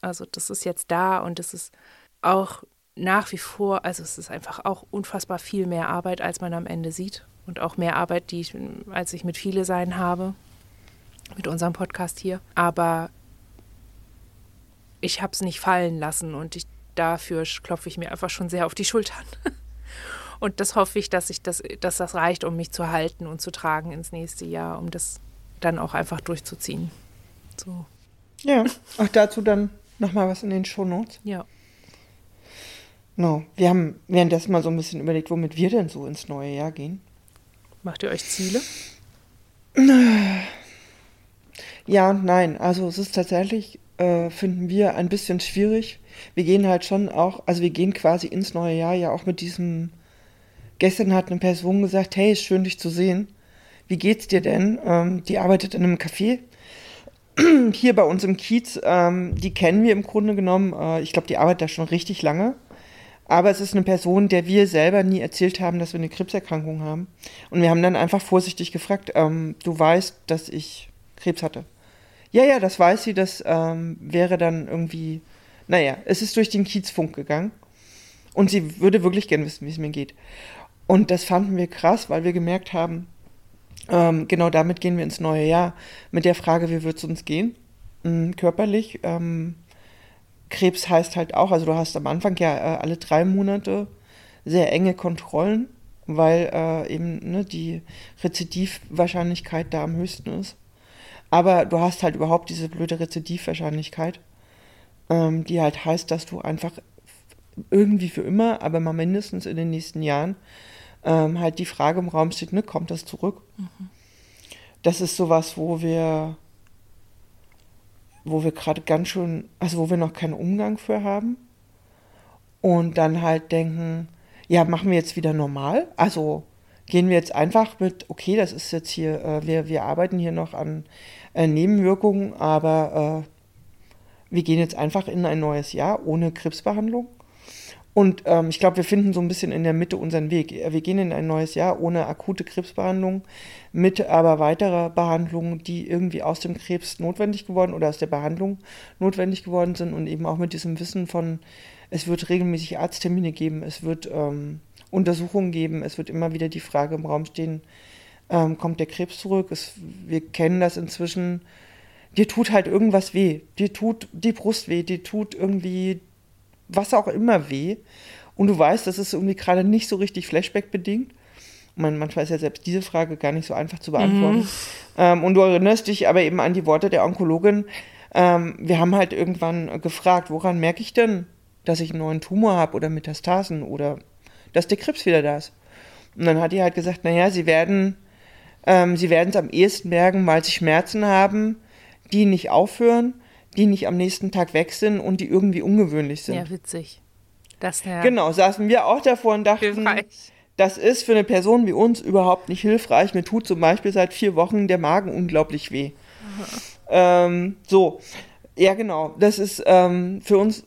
Also das ist jetzt da und es ist auch nach wie vor, also es ist einfach auch unfassbar viel mehr Arbeit, als man am Ende sieht und auch mehr Arbeit, die ich, als ich mit viele sein habe, mit unserem Podcast hier. Aber ich habe es nicht fallen lassen und ich, dafür klopfe ich mir einfach schon sehr auf die Schultern. Und das hoffe ich, dass ich das, dass das reicht, um mich zu halten und zu tragen ins nächste Jahr, um das dann auch einfach durchzuziehen. So. Ja, auch dazu dann nochmal was in den Shownotes. Ja. No. Wir haben währenddessen mal so ein bisschen überlegt, womit wir denn so ins neue Jahr gehen. Macht ihr euch Ziele? Ja und nein. Also es ist tatsächlich äh, finden wir ein bisschen schwierig. Wir gehen halt schon auch, also wir gehen quasi ins neue Jahr ja auch mit diesem. Gestern hat eine Person gesagt, hey, ist schön dich zu sehen. Wie geht's dir denn? Ähm, die arbeitet in einem Café hier bei uns im Kiez. Ähm, die kennen wir im Grunde genommen. Äh, ich glaube, die arbeitet da schon richtig lange. Aber es ist eine Person, der wir selber nie erzählt haben, dass wir eine Krebserkrankung haben. Und wir haben dann einfach vorsichtig gefragt, ähm, du weißt, dass ich Krebs hatte. Ja, ja, das weiß sie, das ähm, wäre dann irgendwie, naja, es ist durch den Kiezfunk gegangen. Und sie würde wirklich gerne wissen, wie es mir geht. Und das fanden wir krass, weil wir gemerkt haben, ähm, genau damit gehen wir ins neue Jahr. Mit der Frage, wie wird es uns gehen? Mhm, körperlich. Ähm, Krebs heißt halt auch, also du hast am Anfang ja äh, alle drei Monate sehr enge Kontrollen, weil äh, eben ne, die Rezidivwahrscheinlichkeit da am höchsten ist. Aber du hast halt überhaupt diese blöde Rezidivwahrscheinlichkeit, ähm, die halt heißt, dass du einfach irgendwie für immer, aber mal mindestens in den nächsten Jahren ähm, halt die Frage im Raum steht, ne, kommt das zurück? Mhm. Das ist sowas, wo wir, wo wir gerade ganz schön, also wo wir noch keinen Umgang für haben. Und dann halt denken, ja, machen wir jetzt wieder normal? Also gehen wir jetzt einfach mit, okay, das ist jetzt hier, äh, wir, wir arbeiten hier noch an äh, Nebenwirkungen, aber äh, wir gehen jetzt einfach in ein neues Jahr ohne Krebsbehandlung. Und ähm, ich glaube, wir finden so ein bisschen in der Mitte unseren Weg. Wir gehen in ein neues Jahr ohne akute Krebsbehandlung, mit aber weiterer Behandlungen, die irgendwie aus dem Krebs notwendig geworden oder aus der Behandlung notwendig geworden sind und eben auch mit diesem Wissen von, es wird regelmäßig Arzttermine geben, es wird ähm, Untersuchungen geben, es wird immer wieder die Frage im Raum stehen, ähm, kommt der Krebs zurück. Es, wir kennen das inzwischen. Dir tut halt irgendwas weh. Dir tut die Brust weh. Dir tut irgendwie was auch immer weh. Und du weißt, das ist irgendwie gerade nicht so richtig Flashback-bedingt. Man, manchmal ist ja selbst diese Frage gar nicht so einfach zu beantworten. Mhm. Ähm, und du erinnerst dich aber eben an die Worte der Onkologin. Ähm, wir haben halt irgendwann gefragt, woran merke ich denn, dass ich einen neuen Tumor habe oder Metastasen oder dass der Krebs wieder da ist. Und dann hat die halt gesagt, naja, sie werden ähm, sie werden es am ehesten merken, weil sie Schmerzen haben, die nicht aufhören, die nicht am nächsten Tag weg sind und die irgendwie ungewöhnlich sind. Ja, witzig. Das, ja. Genau, saßen wir auch davor und dachten, hilfreich. das ist für eine Person wie uns überhaupt nicht hilfreich. Mir tut zum Beispiel seit vier Wochen der Magen unglaublich weh. Ähm, so, ja genau, das ist ähm, für uns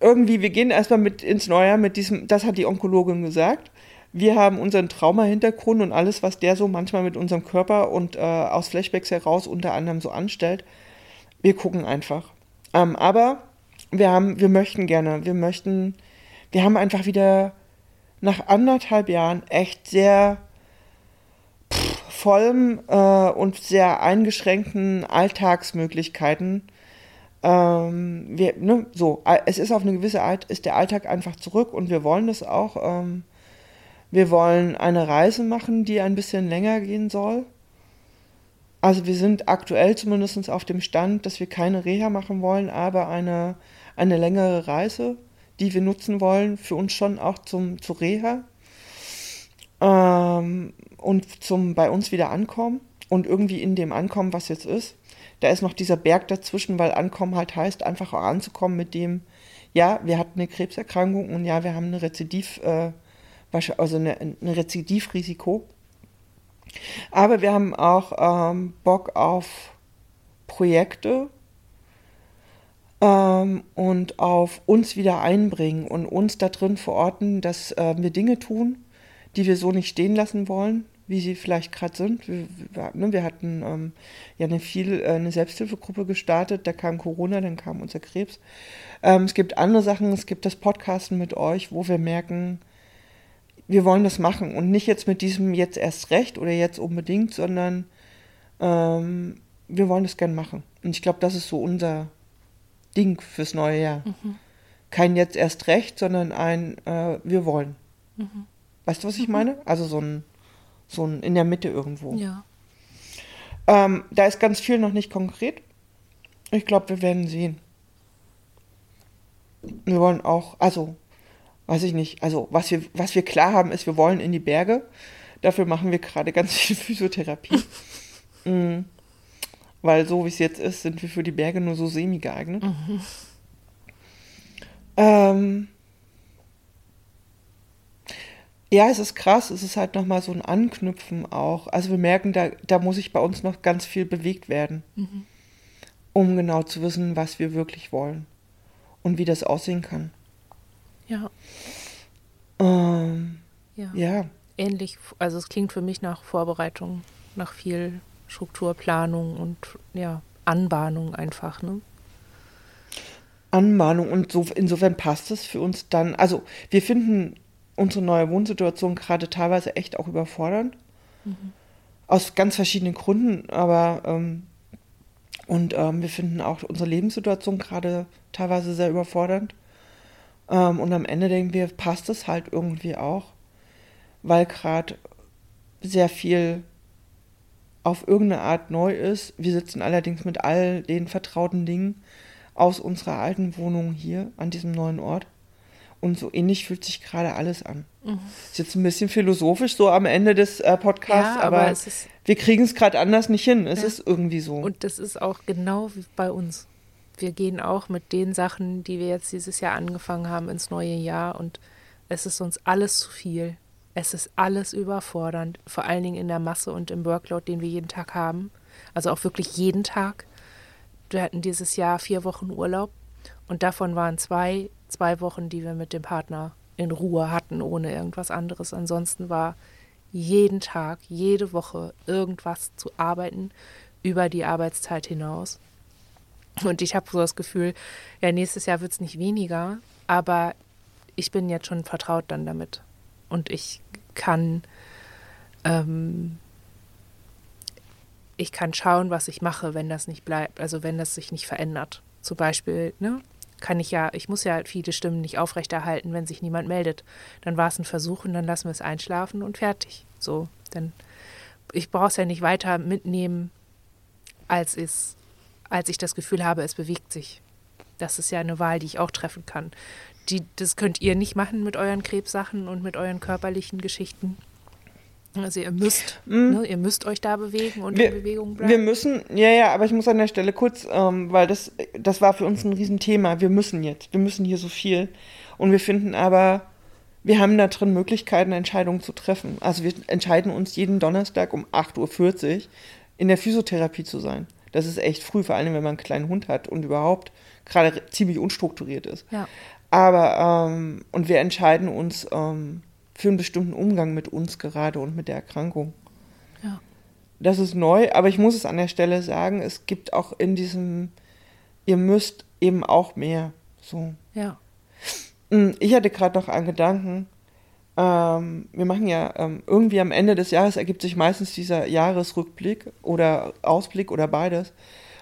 irgendwie, wir gehen erstmal mit ins Neue mit diesem, das hat die Onkologin gesagt. Wir haben unseren Trauma-Hintergrund und alles, was der so manchmal mit unserem Körper und äh, aus Flashbacks heraus unter anderem so anstellt. Wir gucken einfach. Ähm, aber wir haben, wir möchten gerne, wir möchten wir haben einfach wieder nach anderthalb Jahren echt sehr pff, vollem äh, und sehr eingeschränkten Alltagsmöglichkeiten. Ähm, wir, ne, so, es ist auf eine gewisse Art, ist der Alltag einfach zurück und wir wollen das auch. Ähm, wir wollen eine Reise machen, die ein bisschen länger gehen soll. Also wir sind aktuell zumindest auf dem Stand, dass wir keine Reha machen wollen, aber eine, eine längere Reise, die wir nutzen wollen, für uns schon auch zum, zur Reha ähm, und zum bei uns wieder ankommen und irgendwie in dem Ankommen, was jetzt ist. Da ist noch dieser Berg dazwischen, weil Ankommen halt heißt, einfach auch anzukommen mit dem, ja, wir hatten eine Krebserkrankung und ja, wir haben eine Rezidiv, äh, also eine, ein Rezidivrisiko. Aber wir haben auch ähm, Bock auf Projekte ähm, und auf uns wieder einbringen und uns da drin verorten, dass äh, wir Dinge tun, die wir so nicht stehen lassen wollen, wie sie vielleicht gerade sind. Wir, wir, ne, wir hatten ähm, ja eine, viel, äh, eine Selbsthilfegruppe gestartet, da kam Corona, dann kam unser Krebs. Ähm, es gibt andere Sachen, es gibt das Podcasten mit euch, wo wir merken, wir wollen das machen und nicht jetzt mit diesem jetzt erst recht oder jetzt unbedingt, sondern ähm, wir wollen das gern machen. Und ich glaube, das ist so unser Ding fürs neue Jahr. Mhm. Kein jetzt erst recht, sondern ein äh, wir wollen. Mhm. Weißt du, was ich mhm. meine? Also so ein, so ein in der Mitte irgendwo. Ja. Ähm, da ist ganz viel noch nicht konkret. Ich glaube, wir werden sehen. Wir wollen auch, also weiß ich nicht, also was wir, was wir klar haben, ist, wir wollen in die Berge. Dafür machen wir gerade ganz viel Physiotherapie. mhm. Weil so wie es jetzt ist, sind wir für die Berge nur so semi geeignet. Mhm. Ähm, ja, es ist krass, es ist halt nochmal so ein Anknüpfen auch. Also wir merken, da, da muss ich bei uns noch ganz viel bewegt werden, mhm. um genau zu wissen, was wir wirklich wollen und wie das aussehen kann. Ja. Ähm, ja. ja. Ähnlich, also es klingt für mich nach Vorbereitung, nach viel Strukturplanung und ja, Anbahnung einfach, ne? Anbahnung und so, insofern passt es für uns dann. Also wir finden unsere neue Wohnsituation gerade teilweise echt auch überfordernd. Mhm. Aus ganz verschiedenen Gründen, aber ähm, und ähm, wir finden auch unsere Lebenssituation gerade teilweise sehr überfordernd. Ähm, und am Ende denken wir, passt es halt irgendwie auch, weil gerade sehr viel auf irgendeine Art neu ist. Wir sitzen allerdings mit all den vertrauten Dingen aus unserer alten Wohnung hier an diesem neuen Ort. Und so ähnlich fühlt sich gerade alles an. Mhm. Ist jetzt ein bisschen philosophisch so am Ende des äh, Podcasts, ja, aber, aber wir kriegen es gerade anders nicht hin. Es ja. ist irgendwie so. Und das ist auch genau wie bei uns wir gehen auch mit den Sachen, die wir jetzt dieses Jahr angefangen haben, ins neue Jahr und es ist uns alles zu viel. Es ist alles überfordernd, vor allen Dingen in der Masse und im Workload, den wir jeden Tag haben. Also auch wirklich jeden Tag. Wir hatten dieses Jahr vier Wochen Urlaub und davon waren zwei, zwei Wochen, die wir mit dem Partner in Ruhe hatten, ohne irgendwas anderes. Ansonsten war jeden Tag, jede Woche irgendwas zu arbeiten über die Arbeitszeit hinaus. Und ich habe so das Gefühl, ja, nächstes Jahr wird es nicht weniger, aber ich bin jetzt schon vertraut dann damit. Und ich kann, ähm, ich kann schauen, was ich mache, wenn das nicht bleibt, also wenn das sich nicht verändert. Zum Beispiel, ne, kann ich ja, ich muss ja viele Stimmen nicht aufrechterhalten, wenn sich niemand meldet. Dann war es ein Versuch und dann lassen wir es einschlafen und fertig. So, denn ich brauche es ja nicht weiter mitnehmen, als es als ich das Gefühl habe, es bewegt sich. Das ist ja eine Wahl, die ich auch treffen kann. Die, das könnt ihr nicht machen mit euren Krebssachen und mit euren körperlichen Geschichten. Also ihr müsst, mm. ne, ihr müsst euch da bewegen und wir, in Bewegung bleiben. Wir müssen, ja, ja, aber ich muss an der Stelle kurz, ähm, weil das, das war für uns ein Riesenthema. Wir müssen jetzt, wir müssen hier so viel. Und wir finden aber, wir haben da drin Möglichkeiten, Entscheidungen zu treffen. Also wir entscheiden uns jeden Donnerstag um 8.40 Uhr in der Physiotherapie zu sein. Das ist echt früh, vor allem wenn man einen kleinen Hund hat und überhaupt gerade ziemlich unstrukturiert ist. Ja. Aber, ähm, und wir entscheiden uns ähm, für einen bestimmten Umgang mit uns gerade und mit der Erkrankung. Ja. Das ist neu, aber ich muss es an der Stelle sagen, es gibt auch in diesem, ihr müsst eben auch mehr. So. Ja. Hm, ich hatte gerade noch einen Gedanken. Ähm, wir machen ja ähm, irgendwie am Ende des Jahres ergibt sich meistens dieser Jahresrückblick oder Ausblick oder beides.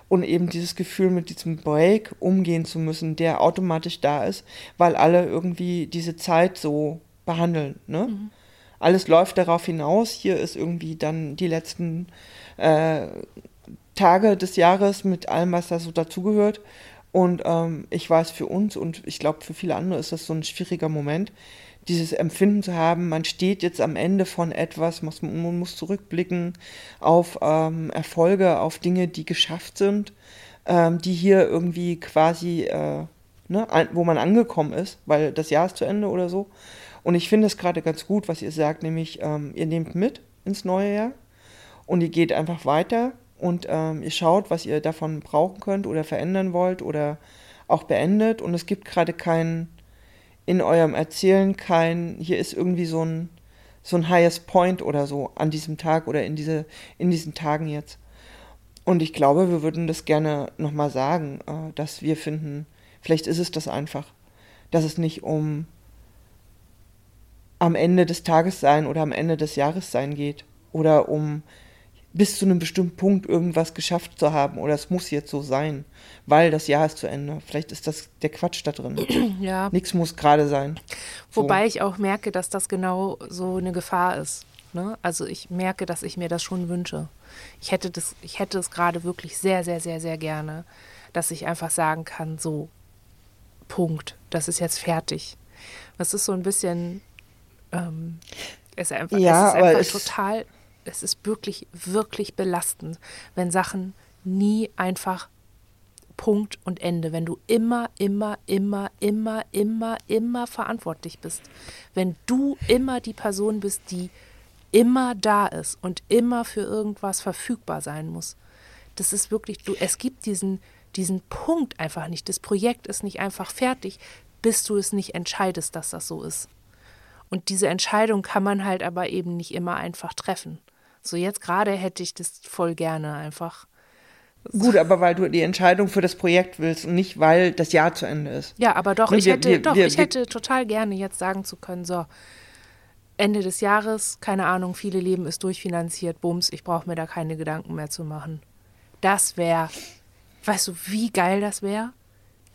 Und eben dieses Gefühl mit diesem Break umgehen zu müssen, der automatisch da ist, weil alle irgendwie diese Zeit so behandeln. Ne? Mhm. Alles läuft darauf hinaus. Hier ist irgendwie dann die letzten äh, Tage des Jahres mit allem, was da so dazugehört. Und ähm, ich weiß, für uns und ich glaube, für viele andere ist das so ein schwieriger Moment, dieses Empfinden zu haben, man steht jetzt am Ende von etwas, man muss zurückblicken auf ähm, Erfolge, auf Dinge, die geschafft sind, ähm, die hier irgendwie quasi, äh, ne, wo man angekommen ist, weil das Jahr ist zu Ende oder so. Und ich finde es gerade ganz gut, was ihr sagt, nämlich ähm, ihr nehmt mit ins neue Jahr und ihr geht einfach weiter und ähm, ihr schaut, was ihr davon brauchen könnt oder verändern wollt oder auch beendet. Und es gibt gerade kein, in eurem Erzählen kein, hier ist irgendwie so ein, so ein highest point oder so an diesem Tag oder in, diese, in diesen Tagen jetzt. Und ich glaube, wir würden das gerne nochmal sagen, äh, dass wir finden, vielleicht ist es das einfach, dass es nicht um am Ende des Tages sein oder am Ende des Jahres sein geht oder um bis zu einem bestimmten Punkt irgendwas geschafft zu haben oder es muss jetzt so sein, weil das Jahr ist zu Ende. Vielleicht ist das der Quatsch da drin. Ja. Nichts muss gerade sein. Wobei so. ich auch merke, dass das genau so eine Gefahr ist. Ne? Also ich merke, dass ich mir das schon wünsche. Ich hätte das, ich hätte es gerade wirklich sehr, sehr, sehr, sehr gerne, dass ich einfach sagen kann, so, Punkt, das ist jetzt fertig. Das ist so ein bisschen, ähm, ist einfach, ja, es ist einfach total es ist wirklich, wirklich belastend, wenn Sachen nie einfach Punkt und Ende, wenn du immer, immer, immer, immer, immer, immer verantwortlich bist. Wenn du immer die Person bist, die immer da ist und immer für irgendwas verfügbar sein muss. Das ist wirklich, du, es gibt diesen, diesen Punkt einfach nicht. Das Projekt ist nicht einfach fertig, bis du es nicht entscheidest, dass das so ist. Und diese Entscheidung kann man halt aber eben nicht immer einfach treffen. So jetzt gerade hätte ich das voll gerne einfach. Gut, aber weil du die Entscheidung für das Projekt willst und nicht, weil das Jahr zu Ende ist. Ja, aber doch, ich, wir, hätte, wir, doch wir, ich hätte total gerne jetzt sagen zu können, so, Ende des Jahres, keine Ahnung, viele Leben ist durchfinanziert, Bums, ich brauche mir da keine Gedanken mehr zu machen. Das wäre, weißt du, wie geil das wäre?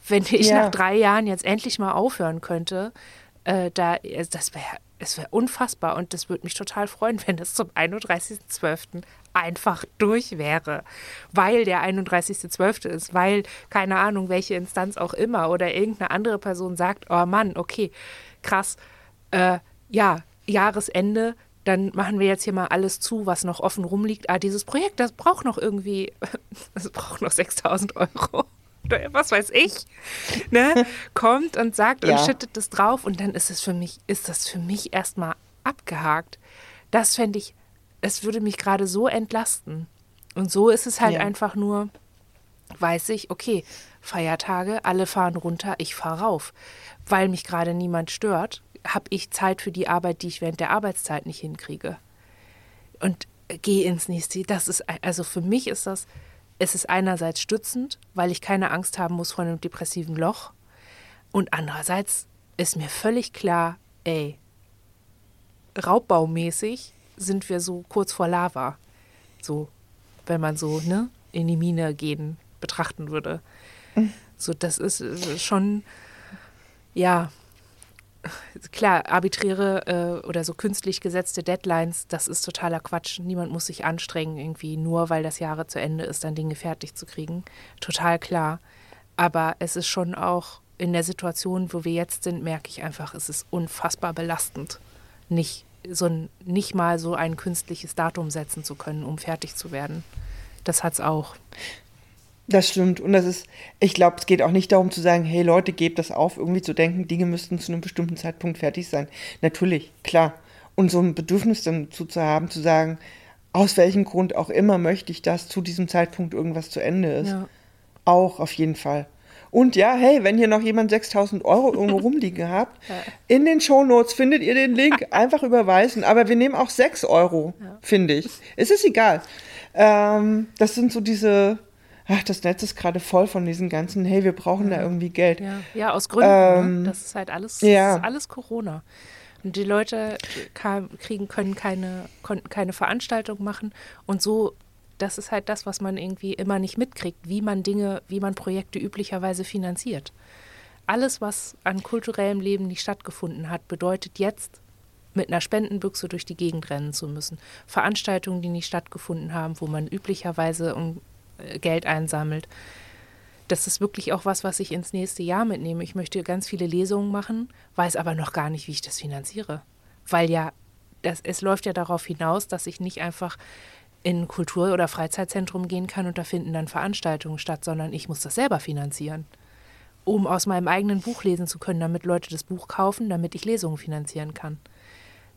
Wenn ich ja. nach drei Jahren jetzt endlich mal aufhören könnte, äh, da, das wäre es wäre unfassbar und das würde mich total freuen, wenn es zum 31.12. einfach durch wäre, weil der 31.12. ist, weil keine Ahnung, welche Instanz auch immer oder irgendeine andere Person sagt, oh Mann, okay, krass, äh, ja, Jahresende, dann machen wir jetzt hier mal alles zu, was noch offen rumliegt. Ah, dieses Projekt, das braucht noch irgendwie, das braucht noch 6000 Euro was weiß ich, ne, kommt und sagt ja. und schüttet das drauf und dann ist es für mich, ist das für mich erstmal abgehakt. Das fände ich, es würde mich gerade so entlasten. Und so ist es halt ja. einfach nur, weiß ich, okay, Feiertage, alle fahren runter, ich fahre rauf. Weil mich gerade niemand stört, habe ich Zeit für die Arbeit, die ich während der Arbeitszeit nicht hinkriege. Und gehe ins nächste. Das ist, also für mich ist das es ist einerseits stützend, weil ich keine Angst haben muss vor einem depressiven Loch. Und andererseits ist mir völlig klar, ey, raubbaumäßig sind wir so kurz vor Lava. So, wenn man so, ne, in die Mine gehen betrachten würde. Mhm. So, das ist äh, schon, ja, klar, arbiträre äh, oder so künstlich gesetzte Deadlines, das ist totaler Quatsch. Niemand muss sich anstrengen, irgendwie nur weil das Jahre zu Ende ist, dann Dinge fertig zu kriegen. Total klar. Aber es ist schon auch in der Situation, wo wir jetzt sind, merke ich einfach, es ist unfassbar belastend, nicht, so ein, nicht mal so ein künstliches Datum setzen zu können, um fertig zu werden. Das hat es auch. Das stimmt. Und das ist, ich glaube, es geht auch nicht darum zu sagen, hey Leute, gebt das auf, irgendwie zu denken, Dinge müssten zu einem bestimmten Zeitpunkt fertig sein. Natürlich, klar. Und so ein Bedürfnis dann zu, zu haben, zu sagen, aus welchem Grund auch immer möchte ich, dass zu diesem Zeitpunkt irgendwas zu Ende ist. Ja. Auch auf jeden Fall. Und ja, hey, wenn hier noch jemand 6000 Euro irgendwo rumliegen habt, ja. in den Shownotes findet ihr den Link, einfach überweisen. Aber wir nehmen auch 6 Euro, ja. finde ich. Es ist egal. Ähm, das sind so diese, ach, das Netz ist gerade voll von diesen ganzen, hey, wir brauchen ja. da irgendwie Geld. Ja, ja aus Gründen. Ne? Ähm, ne? Das ist halt alles, ja. alles Corona. Und die Leute kam, kriegen, können keine, konnten keine Veranstaltung machen. Und so, das ist halt das, was man irgendwie immer nicht mitkriegt, wie man Dinge, wie man Projekte üblicherweise finanziert. Alles, was an kulturellem Leben nicht stattgefunden hat, bedeutet jetzt, mit einer Spendenbüchse durch die Gegend rennen zu müssen. Veranstaltungen, die nicht stattgefunden haben, wo man üblicherweise um Geld einsammelt. Das ist wirklich auch was, was ich ins nächste Jahr mitnehme. Ich möchte ganz viele Lesungen machen, weiß aber noch gar nicht, wie ich das finanziere. Weil ja, das, es läuft ja darauf hinaus, dass ich nicht einfach in ein Kultur- oder Freizeitzentrum gehen kann und da finden dann Veranstaltungen statt, sondern ich muss das selber finanzieren. Um aus meinem eigenen Buch lesen zu können, damit Leute das Buch kaufen, damit ich Lesungen finanzieren kann.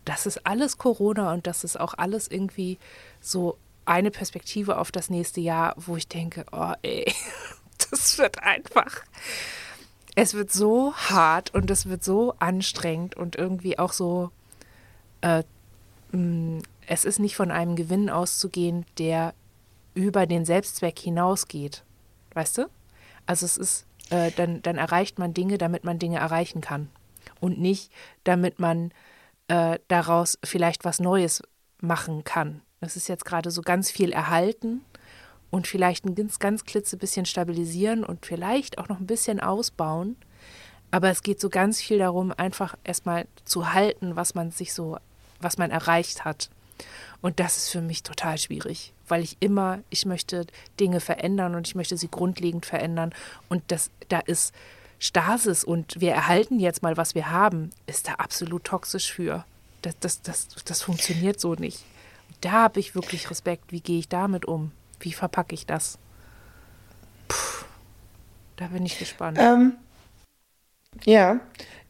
Das ist alles Corona und das ist auch alles irgendwie so eine Perspektive auf das nächste Jahr, wo ich denke, oh ey, das wird einfach, es wird so hart und es wird so anstrengend und irgendwie auch so, äh, mm, es ist nicht von einem Gewinn auszugehen, der über den Selbstzweck hinausgeht. Weißt du? Also es ist, äh, dann, dann erreicht man Dinge, damit man Dinge erreichen kann. Und nicht, damit man äh, daraus vielleicht was Neues machen kann. Das ist jetzt gerade so ganz viel erhalten und vielleicht ein ganz, ganz klitzebisschen stabilisieren und vielleicht auch noch ein bisschen ausbauen. Aber es geht so ganz viel darum, einfach erstmal zu halten, was man sich so, was man erreicht hat. Und das ist für mich total schwierig, weil ich immer, ich möchte Dinge verändern und ich möchte sie grundlegend verändern. Und das, da ist Stasis und wir erhalten jetzt mal, was wir haben, ist da absolut toxisch für. Das, das, das, das funktioniert so nicht. Da habe ich wirklich Respekt. Wie gehe ich damit um? Wie verpacke ich das? Puh, da bin ich gespannt. Ähm, ja,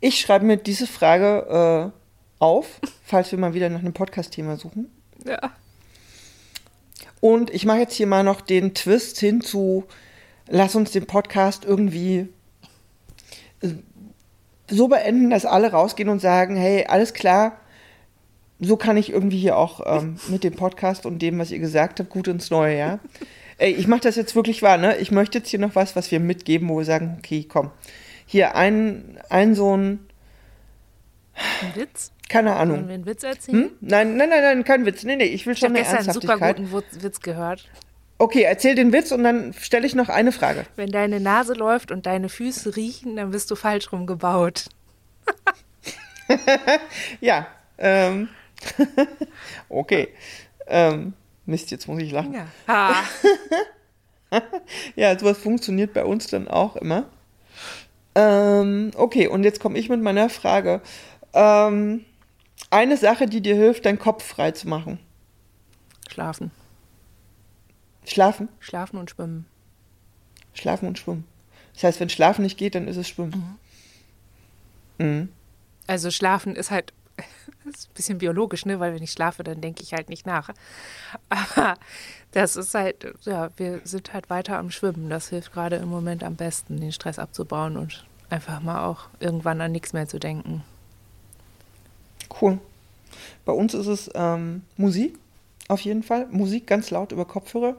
ich schreibe mir diese Frage äh, auf, falls wir mal wieder nach einem Podcast-Thema suchen. Ja. Und ich mache jetzt hier mal noch den Twist hin zu, lass uns den Podcast irgendwie äh, so beenden, dass alle rausgehen und sagen, hey, alles klar, so kann ich irgendwie hier auch ähm, mit dem Podcast und dem, was ihr gesagt habt, gut ins neue Jahr. Ey, ich mache das jetzt wirklich wahr, ne? Ich möchte jetzt hier noch was, was wir mitgeben, wo wir sagen, okay, komm. Hier ein, ein so ein. Ein Witz? Keine Ahnung. Wollen wir einen Witz erzählen? Hm? Nein, nein, nein, nein, kein Witz. Nee, nee, ich will ich schon eine Ernsthaftigkeit. Ich habe einen super guten Witz gehört. Okay, erzähl den Witz und dann stelle ich noch eine Frage. Wenn deine Nase läuft und deine Füße riechen, dann bist du falsch rum gebaut. ja, ähm, okay. Ähm, Mist, jetzt muss ich lachen. Ja, ja sowas funktioniert bei uns dann auch immer. Ähm, okay, und jetzt komme ich mit meiner Frage. Ähm, eine Sache, die dir hilft, deinen Kopf frei zu machen. Schlafen. Schlafen? Schlafen und schwimmen. Schlafen und schwimmen. Das heißt, wenn Schlafen nicht geht, dann ist es Schwimmen. Mhm. Mhm. Also Schlafen ist halt das ist ein bisschen biologisch, ne? weil wenn ich schlafe, dann denke ich halt nicht nach. Aber das ist halt, ja, wir sind halt weiter am Schwimmen. Das hilft gerade im Moment am besten, den Stress abzubauen und einfach mal auch irgendwann an nichts mehr zu denken. Cool. Bei uns ist es ähm, Musik, auf jeden Fall. Musik ganz laut über Kopfhörer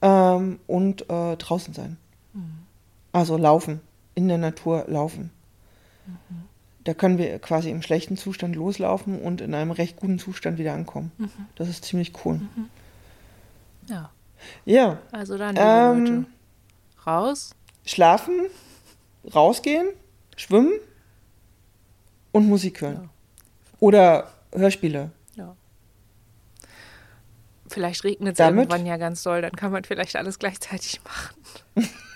ähm, und äh, draußen sein. Mhm. Also laufen, in der Natur laufen. Mhm da können wir quasi im schlechten Zustand loslaufen und in einem recht guten Zustand wieder ankommen. Mhm. Das ist ziemlich cool. Mhm. Ja. Ja. Also dann, ähm, Leute, raus. Schlafen, rausgehen, schwimmen und Musik hören. Ja. Oder Hörspiele. Ja. Vielleicht regnet es irgendwann ja ganz doll, dann kann man vielleicht alles gleichzeitig machen.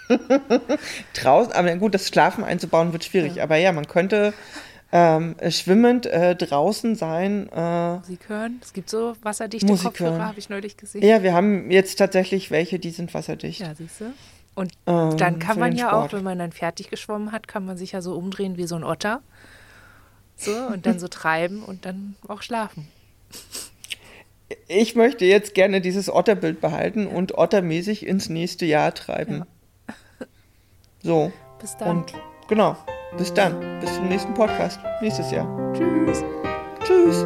Draußen, aber gut, das Schlafen einzubauen wird schwierig. Ja. Aber ja, man könnte ähm, schwimmend äh, draußen sein. Äh, Musik hören. Es gibt so wasserdichte Musik Kopfhörer, habe ich neulich gesehen. Ja, wir haben jetzt tatsächlich welche, die sind wasserdicht. Ja, siehst du. Und ähm, dann kann man ja Sport. auch, wenn man dann fertig geschwommen hat, kann man sich ja so umdrehen wie so ein Otter. So, und dann so treiben und dann auch schlafen. Ich möchte jetzt gerne dieses Otterbild behalten und ottermäßig ins nächste Jahr treiben. Ja. So. Bis dann. Und genau. Bis dann. Bis zum nächsten Podcast. Nächstes Jahr. Tschüss. Tschüss.